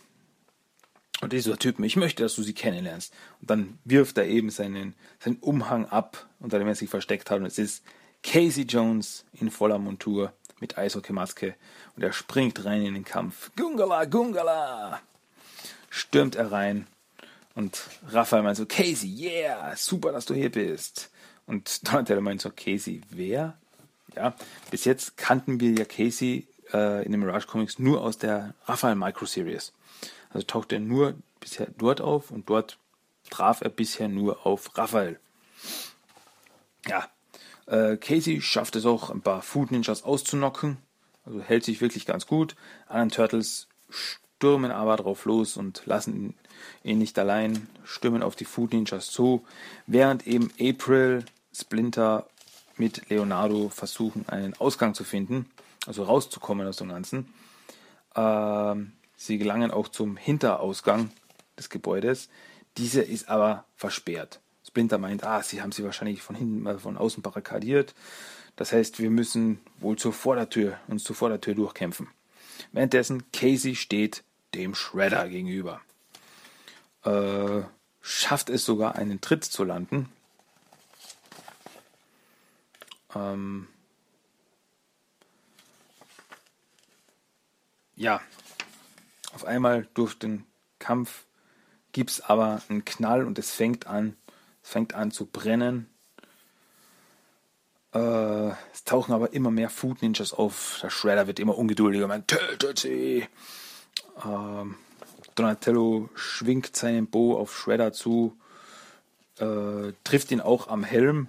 Und dieser Typ, ich möchte, dass du sie kennenlernst. Und dann wirft er eben seinen, seinen Umhang ab, unter dem er sich versteckt hat. Und es ist Casey Jones in voller Montur mit Eishockeymaske und er springt rein in den Kampf. Gungala, Gungala! Stürmt er rein und Raphael meint so, Casey, yeah, super, dass du hier bist. Und *laughs* Donatello meint so, Casey, wer? Ja, bis jetzt kannten wir ja Casey äh, in den Mirage Comics nur aus der Raphael Micro Series. Also taucht er nur bisher dort auf und dort traf er bisher nur auf Raphael. Ja, äh, Casey schafft es auch, ein paar Food Ninjas auszunocken. Also hält sich wirklich ganz gut. Anderen Turtles stürmen aber drauf los und lassen ihn nicht allein, stürmen auf die Food Ninjas zu, während eben April, Splinter mit Leonardo versuchen, einen Ausgang zu finden, also rauszukommen aus dem Ganzen. Ähm, sie gelangen auch zum Hinterausgang des Gebäudes. Dieser ist aber versperrt. Splinter meint, ah, sie haben sie wahrscheinlich von hinten, äh, von außen barrikadiert. Das heißt, wir müssen wohl zur Vordertür, uns zur Vordertür durchkämpfen. Währenddessen Casey steht dem Shredder gegenüber. Äh, schafft es sogar einen Tritt zu landen. Ähm, ja, auf einmal durch den Kampf gibt es aber einen Knall und es fängt an, es fängt an zu brennen. Äh, es tauchen aber immer mehr Food Ninjas auf. Der Shredder wird immer ungeduldiger, man tötet sie. Ähm, Donatello schwingt seinen Bow auf Shredder zu, äh, trifft ihn auch am Helm.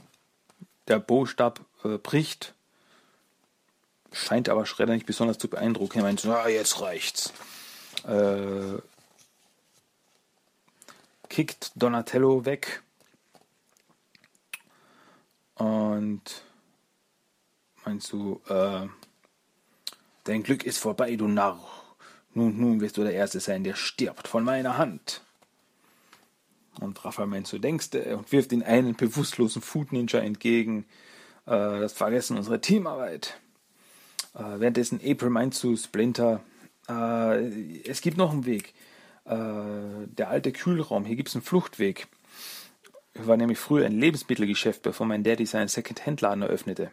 Der Bowstab äh, bricht. Scheint aber Shredder nicht besonders zu beeindrucken. Er meint, ah, jetzt reicht's. Äh, kickt Donatello weg. Und meinst du, äh, dein Glück ist vorbei, du Narr. Nun, nun wirst du der Erste sein, der stirbt von meiner Hand. Und Raphael meint, so denkst du, und wirft ihn einen bewusstlosen Food Ninja entgegen. Äh, das Vergessen unserer Teamarbeit. Äh, währenddessen April meint zu Splinter, äh, es gibt noch einen Weg. Äh, der alte Kühlraum, hier gibt es einen Fluchtweg. War nämlich früher ein Lebensmittelgeschäft, bevor mein Daddy seinen Second-Hand-Laden eröffnete.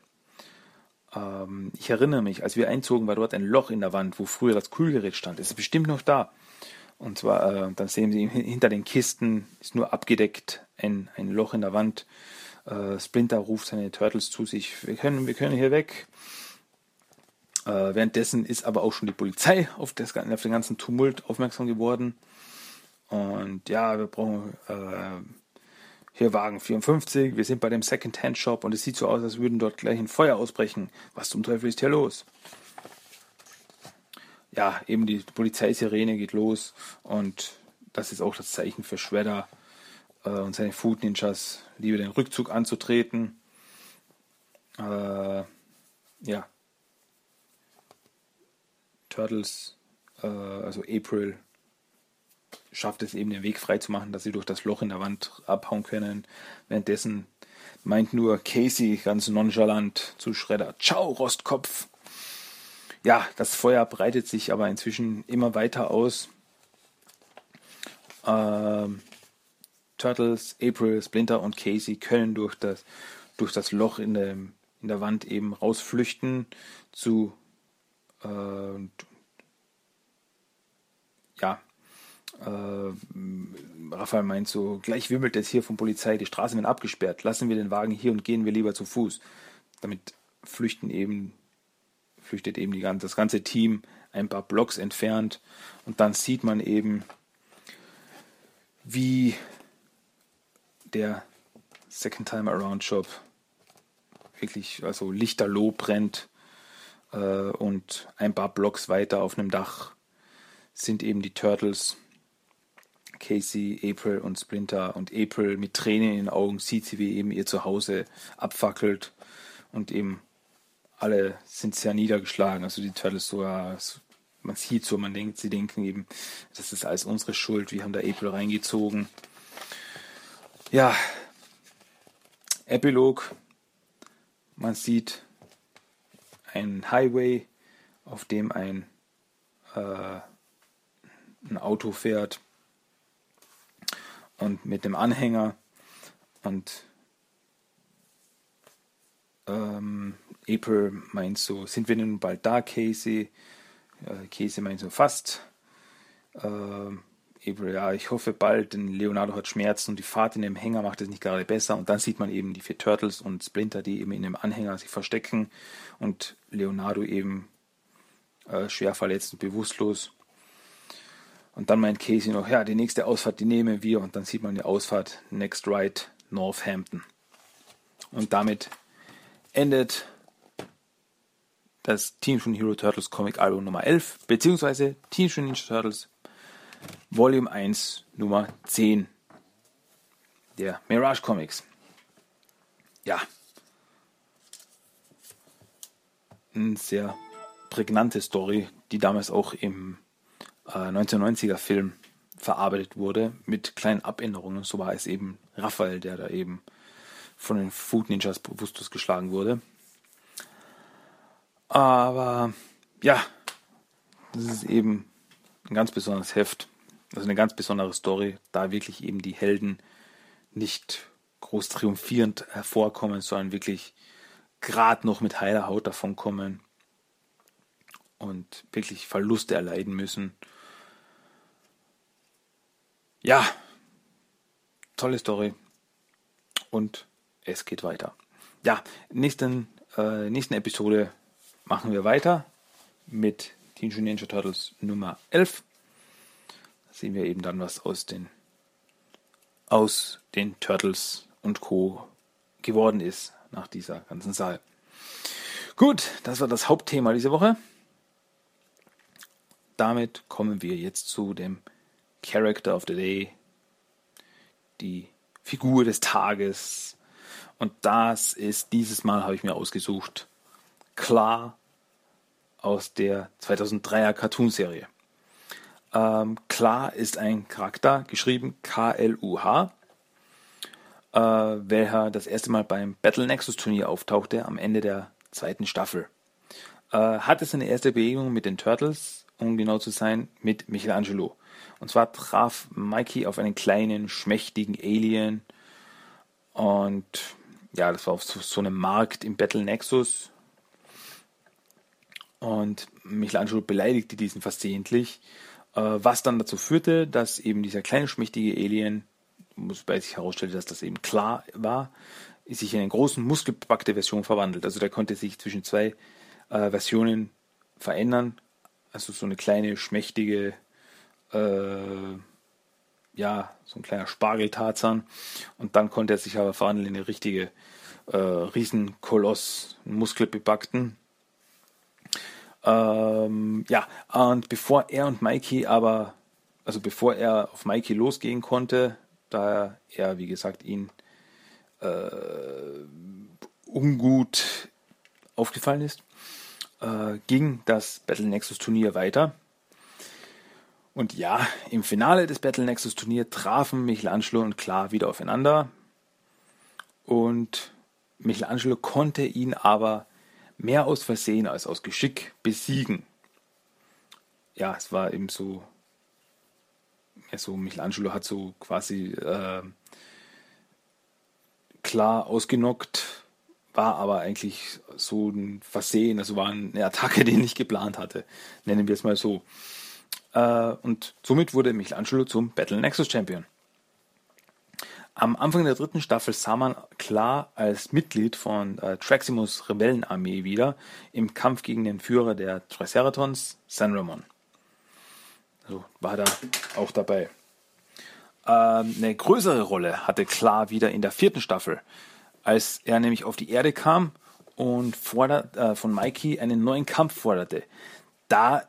Ähm, ich erinnere mich, als wir einzogen, war dort ein Loch in der Wand, wo früher das Kühlgerät stand. Es ist bestimmt noch da. Und zwar, äh, dann sehen Sie *laughs* hinter den Kisten ist nur abgedeckt ein, ein Loch in der Wand. Äh, Splinter ruft seine Turtles zu sich. Wir können, wir können hier weg. Äh, währenddessen ist aber auch schon die Polizei auf, das, auf den ganzen Tumult aufmerksam geworden. Und ja, wir brauchen äh, hier Wagen 54, wir sind bei dem Second-Hand-Shop und es sieht so aus, als würden dort gleich ein Feuer ausbrechen. Was zum Teufel ist hier los? Ja, eben die Polizeisirene geht los und das ist auch das Zeichen für Shredder äh, und seine Food Ninjas, lieber den Rückzug anzutreten. Äh, ja, Turtles, äh, also April, schafft es eben den Weg frei zu machen, dass sie durch das Loch in der Wand abhauen können. Währenddessen meint nur Casey ganz nonchalant zu Schredder, ciao Rostkopf. Ja, das Feuer breitet sich aber inzwischen immer weiter aus. Ähm, Turtles, April, Splinter und Casey können durch das, durch das Loch in der, in der Wand eben rausflüchten zu äh, ja, äh, Raphael meint so, gleich wimmelt es hier von Polizei, die Straßen werden abgesperrt, lassen wir den Wagen hier und gehen wir lieber zu Fuß. Damit flüchten eben, flüchtet eben die ganze, das ganze Team ein paar Blocks entfernt und dann sieht man eben, wie der Second Time Around Shop wirklich also lichterloh brennt äh, und ein paar Blocks weiter auf einem Dach sind eben die Turtles. Casey, April und Splinter. Und April mit Tränen in den Augen sieht sie, wie eben ihr Zuhause abfackelt. Und eben alle sind sehr niedergeschlagen. Also die Turtles sogar, man sieht so, man denkt, sie denken eben, das ist alles unsere Schuld, wir haben da April reingezogen. Ja, Epilog, man sieht einen Highway, auf dem ein äh, ein Auto fährt und mit dem Anhänger und ähm, April meint so, sind wir nun bald da, Casey? Äh, Casey meint so, fast. Äh, April, ja, ich hoffe bald, denn Leonardo hat Schmerzen und die Fahrt in dem Hänger macht es nicht gerade besser. Und dann sieht man eben die vier Turtles und Splinter, die eben in dem Anhänger sich verstecken und Leonardo eben äh, schwer verletzt und bewusstlos. Und dann meint Casey noch, ja, die nächste Ausfahrt, die nehmen wir. Und dann sieht man die Ausfahrt Next Ride Northampton. Und damit endet das Team von Hero Turtles Comic Album Nummer 11, beziehungsweise Team von Ninja Turtles Volume 1 Nummer 10 der Mirage Comics. Ja. Eine sehr prägnante Story, die damals auch im 1990er äh, Film verarbeitet wurde mit kleinen Abänderungen. So war es eben Raphael, der da eben von den Food Ninjas bewusstlos geschlagen wurde. Aber ja, das ist eben ein ganz besonderes Heft, also eine ganz besondere Story, da wirklich eben die Helden nicht groß triumphierend hervorkommen, sondern wirklich gerade noch mit heiler Haut davonkommen und wirklich Verluste erleiden müssen. Ja, tolle Story. Und es geht weiter. Ja, nächsten, äh, nächsten Episode machen wir weiter mit Teenage Ninja Turtles Nummer 11. Da sehen wir eben dann, was aus den, aus den Turtles und Co. geworden ist nach dieser ganzen Saal. Gut, das war das Hauptthema diese Woche. Damit kommen wir jetzt zu dem Character of the Day, die Figur des Tages. Und das ist dieses Mal habe ich mir ausgesucht. Klar aus der 2003er Cartoonserie. Ähm, Klar ist ein Charakter, geschrieben K-L-U-H, äh, welcher das erste Mal beim Battle Nexus Turnier auftauchte am Ende der zweiten Staffel. Äh, hatte seine erste Begegnung mit den Turtles, um genau zu sein, mit Michelangelo. Und zwar traf Mikey auf einen kleinen, schmächtigen Alien. Und ja, das war auf so, so einem Markt im Battle Nexus. Und Michelangelo beleidigte diesen versehentlich, äh, was dann dazu führte, dass eben dieser kleine, schmächtige Alien, bei sich herausstellte, dass das eben klar war, sich in eine großen, muskelbepackte Version verwandelt. Also der konnte sich zwischen zwei äh, Versionen verändern. Also so eine kleine, schmächtige äh, ja, so ein kleiner Spargeltarzan. Und dann konnte er sich aber verwandeln in eine richtige äh, Riesenkoloss, muskelbepackten. Ähm, ja, und bevor er und Mikey aber, also bevor er auf Mikey losgehen konnte, da er, wie gesagt, ihn äh, ungut aufgefallen ist, äh, ging das Battle Nexus Turnier weiter. Und ja, im Finale des Battle Nexus Turnier trafen Michelangelo und Klar wieder aufeinander. Und Michelangelo konnte ihn aber mehr aus Versehen als aus Geschick besiegen. Ja, es war eben so, ja, Michelangelo hat so quasi äh, klar ausgenockt, war aber eigentlich so ein Versehen, also war eine Attacke, die er nicht geplant hatte. Nennen wir es mal so. Äh, und somit wurde Michelangelo zum Battle Nexus Champion. Am Anfang der dritten Staffel sah man klar als Mitglied von äh, Traximus Rebellenarmee wieder im Kampf gegen den Führer der Triceratons, Sanramon. Also war da auch dabei. Ähm, eine größere Rolle hatte Klar wieder in der vierten Staffel, als er nämlich auf die Erde kam und fordert, äh, von Mikey einen neuen Kampf forderte. Da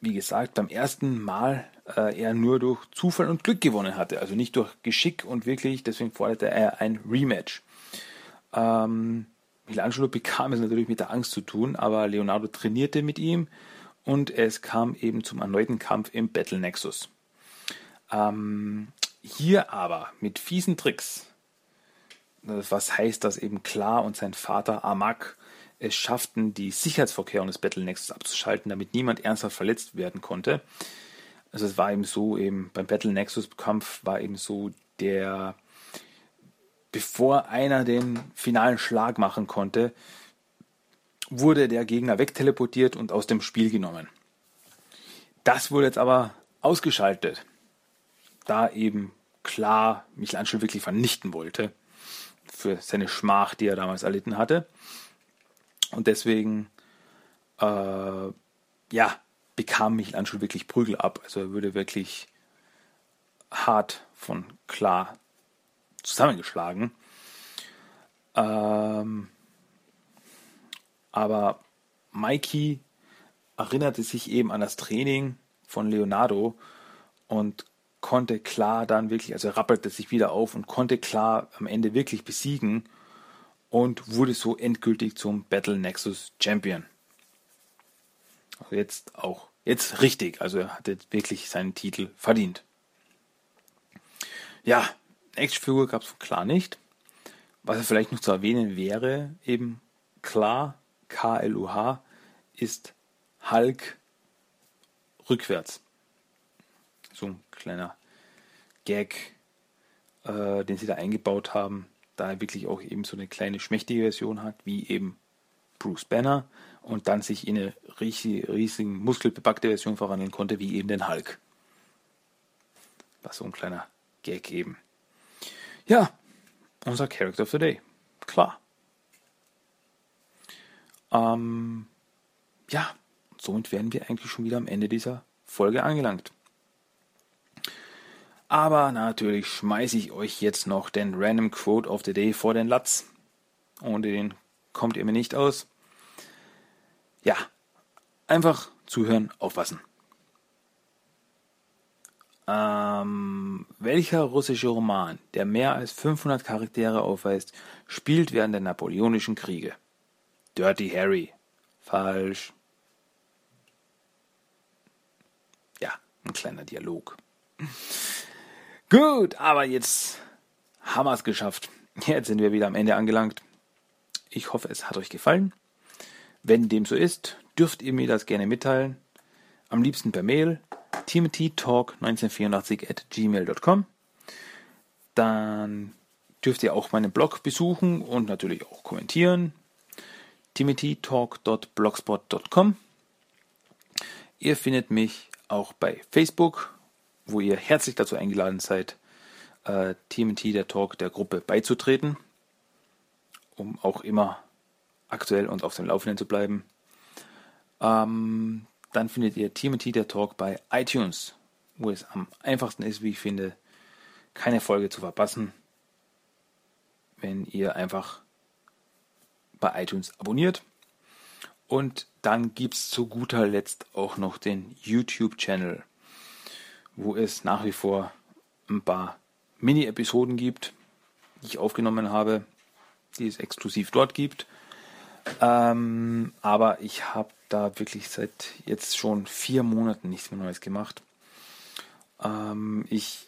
wie gesagt, beim ersten Mal äh, er nur durch Zufall und Glück gewonnen hatte, also nicht durch Geschick und wirklich, deswegen forderte er ein Rematch. Ähm, Michelangelo *laughs* bekam es natürlich mit der Angst zu tun, aber Leonardo trainierte mit ihm und es kam eben zum erneuten Kampf im Battle Nexus. Ähm, hier aber mit fiesen Tricks, was heißt das eben klar und sein Vater Amak es schafften, die Sicherheitsvorkehrungen des Battle Nexus abzuschalten, damit niemand ernsthaft verletzt werden konnte. Also es war eben so, eben beim Battle Nexus Kampf war eben so der, bevor einer den finalen Schlag machen konnte, wurde der Gegner wegteleportiert und aus dem Spiel genommen. Das wurde jetzt aber ausgeschaltet, da eben klar Michelangelo wirklich vernichten wollte für seine Schmach, die er damals erlitten hatte. Und deswegen, äh, ja, bekam Michelangelo wirklich Prügel ab. Also er würde wirklich hart von klar zusammengeschlagen. Ähm, aber Mikey erinnerte sich eben an das Training von Leonardo und konnte klar dann wirklich, also er rappelte sich wieder auf und konnte klar am Ende wirklich besiegen und wurde so endgültig zum Battle Nexus Champion. Also jetzt auch, jetzt richtig, also er hat jetzt wirklich seinen Titel verdient. Ja, Actionfigur gab es klar nicht. Was vielleicht noch zu erwähnen wäre, eben klar, KLUH ist Hulk rückwärts. So ein kleiner Gag, äh, den sie da eingebaut haben da er wirklich auch eben so eine kleine schmächtige Version hat, wie eben Bruce Banner und dann sich in eine riesige, riesigen muskelbepackte Version verwandeln konnte, wie eben den Hulk. Was so ein kleiner Gag eben. Ja, unser Character of the Day. Klar. Ähm, ja, somit wären wir eigentlich schon wieder am Ende dieser Folge angelangt. Aber natürlich schmeiße ich euch jetzt noch den Random Quote of the Day vor den Latz. Ohne den kommt ihr mir nicht aus. Ja, einfach zuhören, aufpassen. Ähm, welcher russische Roman, der mehr als 500 Charaktere aufweist, spielt während der Napoleonischen Kriege? Dirty Harry. Falsch. Ja, ein kleiner Dialog. Gut, aber jetzt haben wir es geschafft. Jetzt sind wir wieder am Ende angelangt. Ich hoffe, es hat euch gefallen. Wenn dem so ist, dürft ihr mir das gerne mitteilen. Am liebsten per Mail timothytalk1984 at gmail.com. Dann dürft ihr auch meinen Blog besuchen und natürlich auch kommentieren. timothytalk.blogspot.com. Ihr findet mich auch bei Facebook wo ihr herzlich dazu eingeladen seid, äh, TMT, der Talk der Gruppe beizutreten, um auch immer aktuell und auf dem Laufenden zu bleiben. Ähm, dann findet ihr TMT, der Talk bei iTunes, wo es am einfachsten ist, wie ich finde, keine Folge zu verpassen, wenn ihr einfach bei iTunes abonniert. Und dann gibt es zu guter Letzt auch noch den YouTube-Channel wo es nach wie vor ein paar Mini-Episoden gibt, die ich aufgenommen habe, die es exklusiv dort gibt. Ähm, aber ich habe da wirklich seit jetzt schon vier Monaten nichts mehr Neues gemacht. Ähm, ich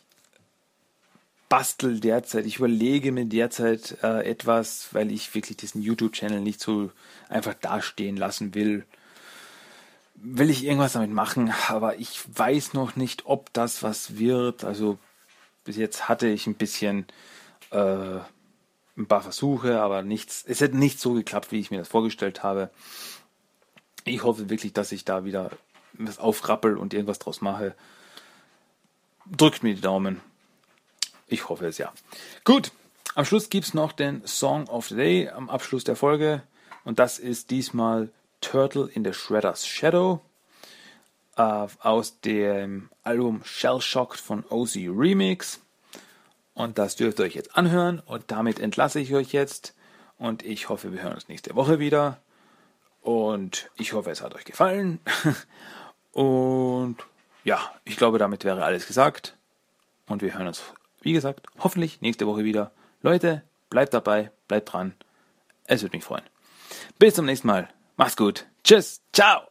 bastel derzeit, ich überlege mir derzeit äh, etwas, weil ich wirklich diesen YouTube-Channel nicht so einfach dastehen lassen will will ich irgendwas damit machen, aber ich weiß noch nicht, ob das was wird. Also bis jetzt hatte ich ein bisschen äh, ein paar Versuche, aber nichts. Es hat nicht so geklappt, wie ich mir das vorgestellt habe. Ich hoffe wirklich, dass ich da wieder was aufrappel und irgendwas draus mache. Drückt mir die Daumen. Ich hoffe es ja. Gut, am Schluss gibt es noch den Song of the Day am Abschluss der Folge. Und das ist diesmal Turtle in the Shredder's Shadow äh, aus dem Album Shell Shocked von OC Remix. Und das dürft ihr euch jetzt anhören. Und damit entlasse ich euch jetzt. Und ich hoffe, wir hören uns nächste Woche wieder. Und ich hoffe, es hat euch gefallen. *laughs* Und ja, ich glaube, damit wäre alles gesagt. Und wir hören uns, wie gesagt, hoffentlich nächste Woche wieder. Leute, bleibt dabei, bleibt dran. Es würde mich freuen. Bis zum nächsten Mal. Mach's gut. Tschüss. Ciao.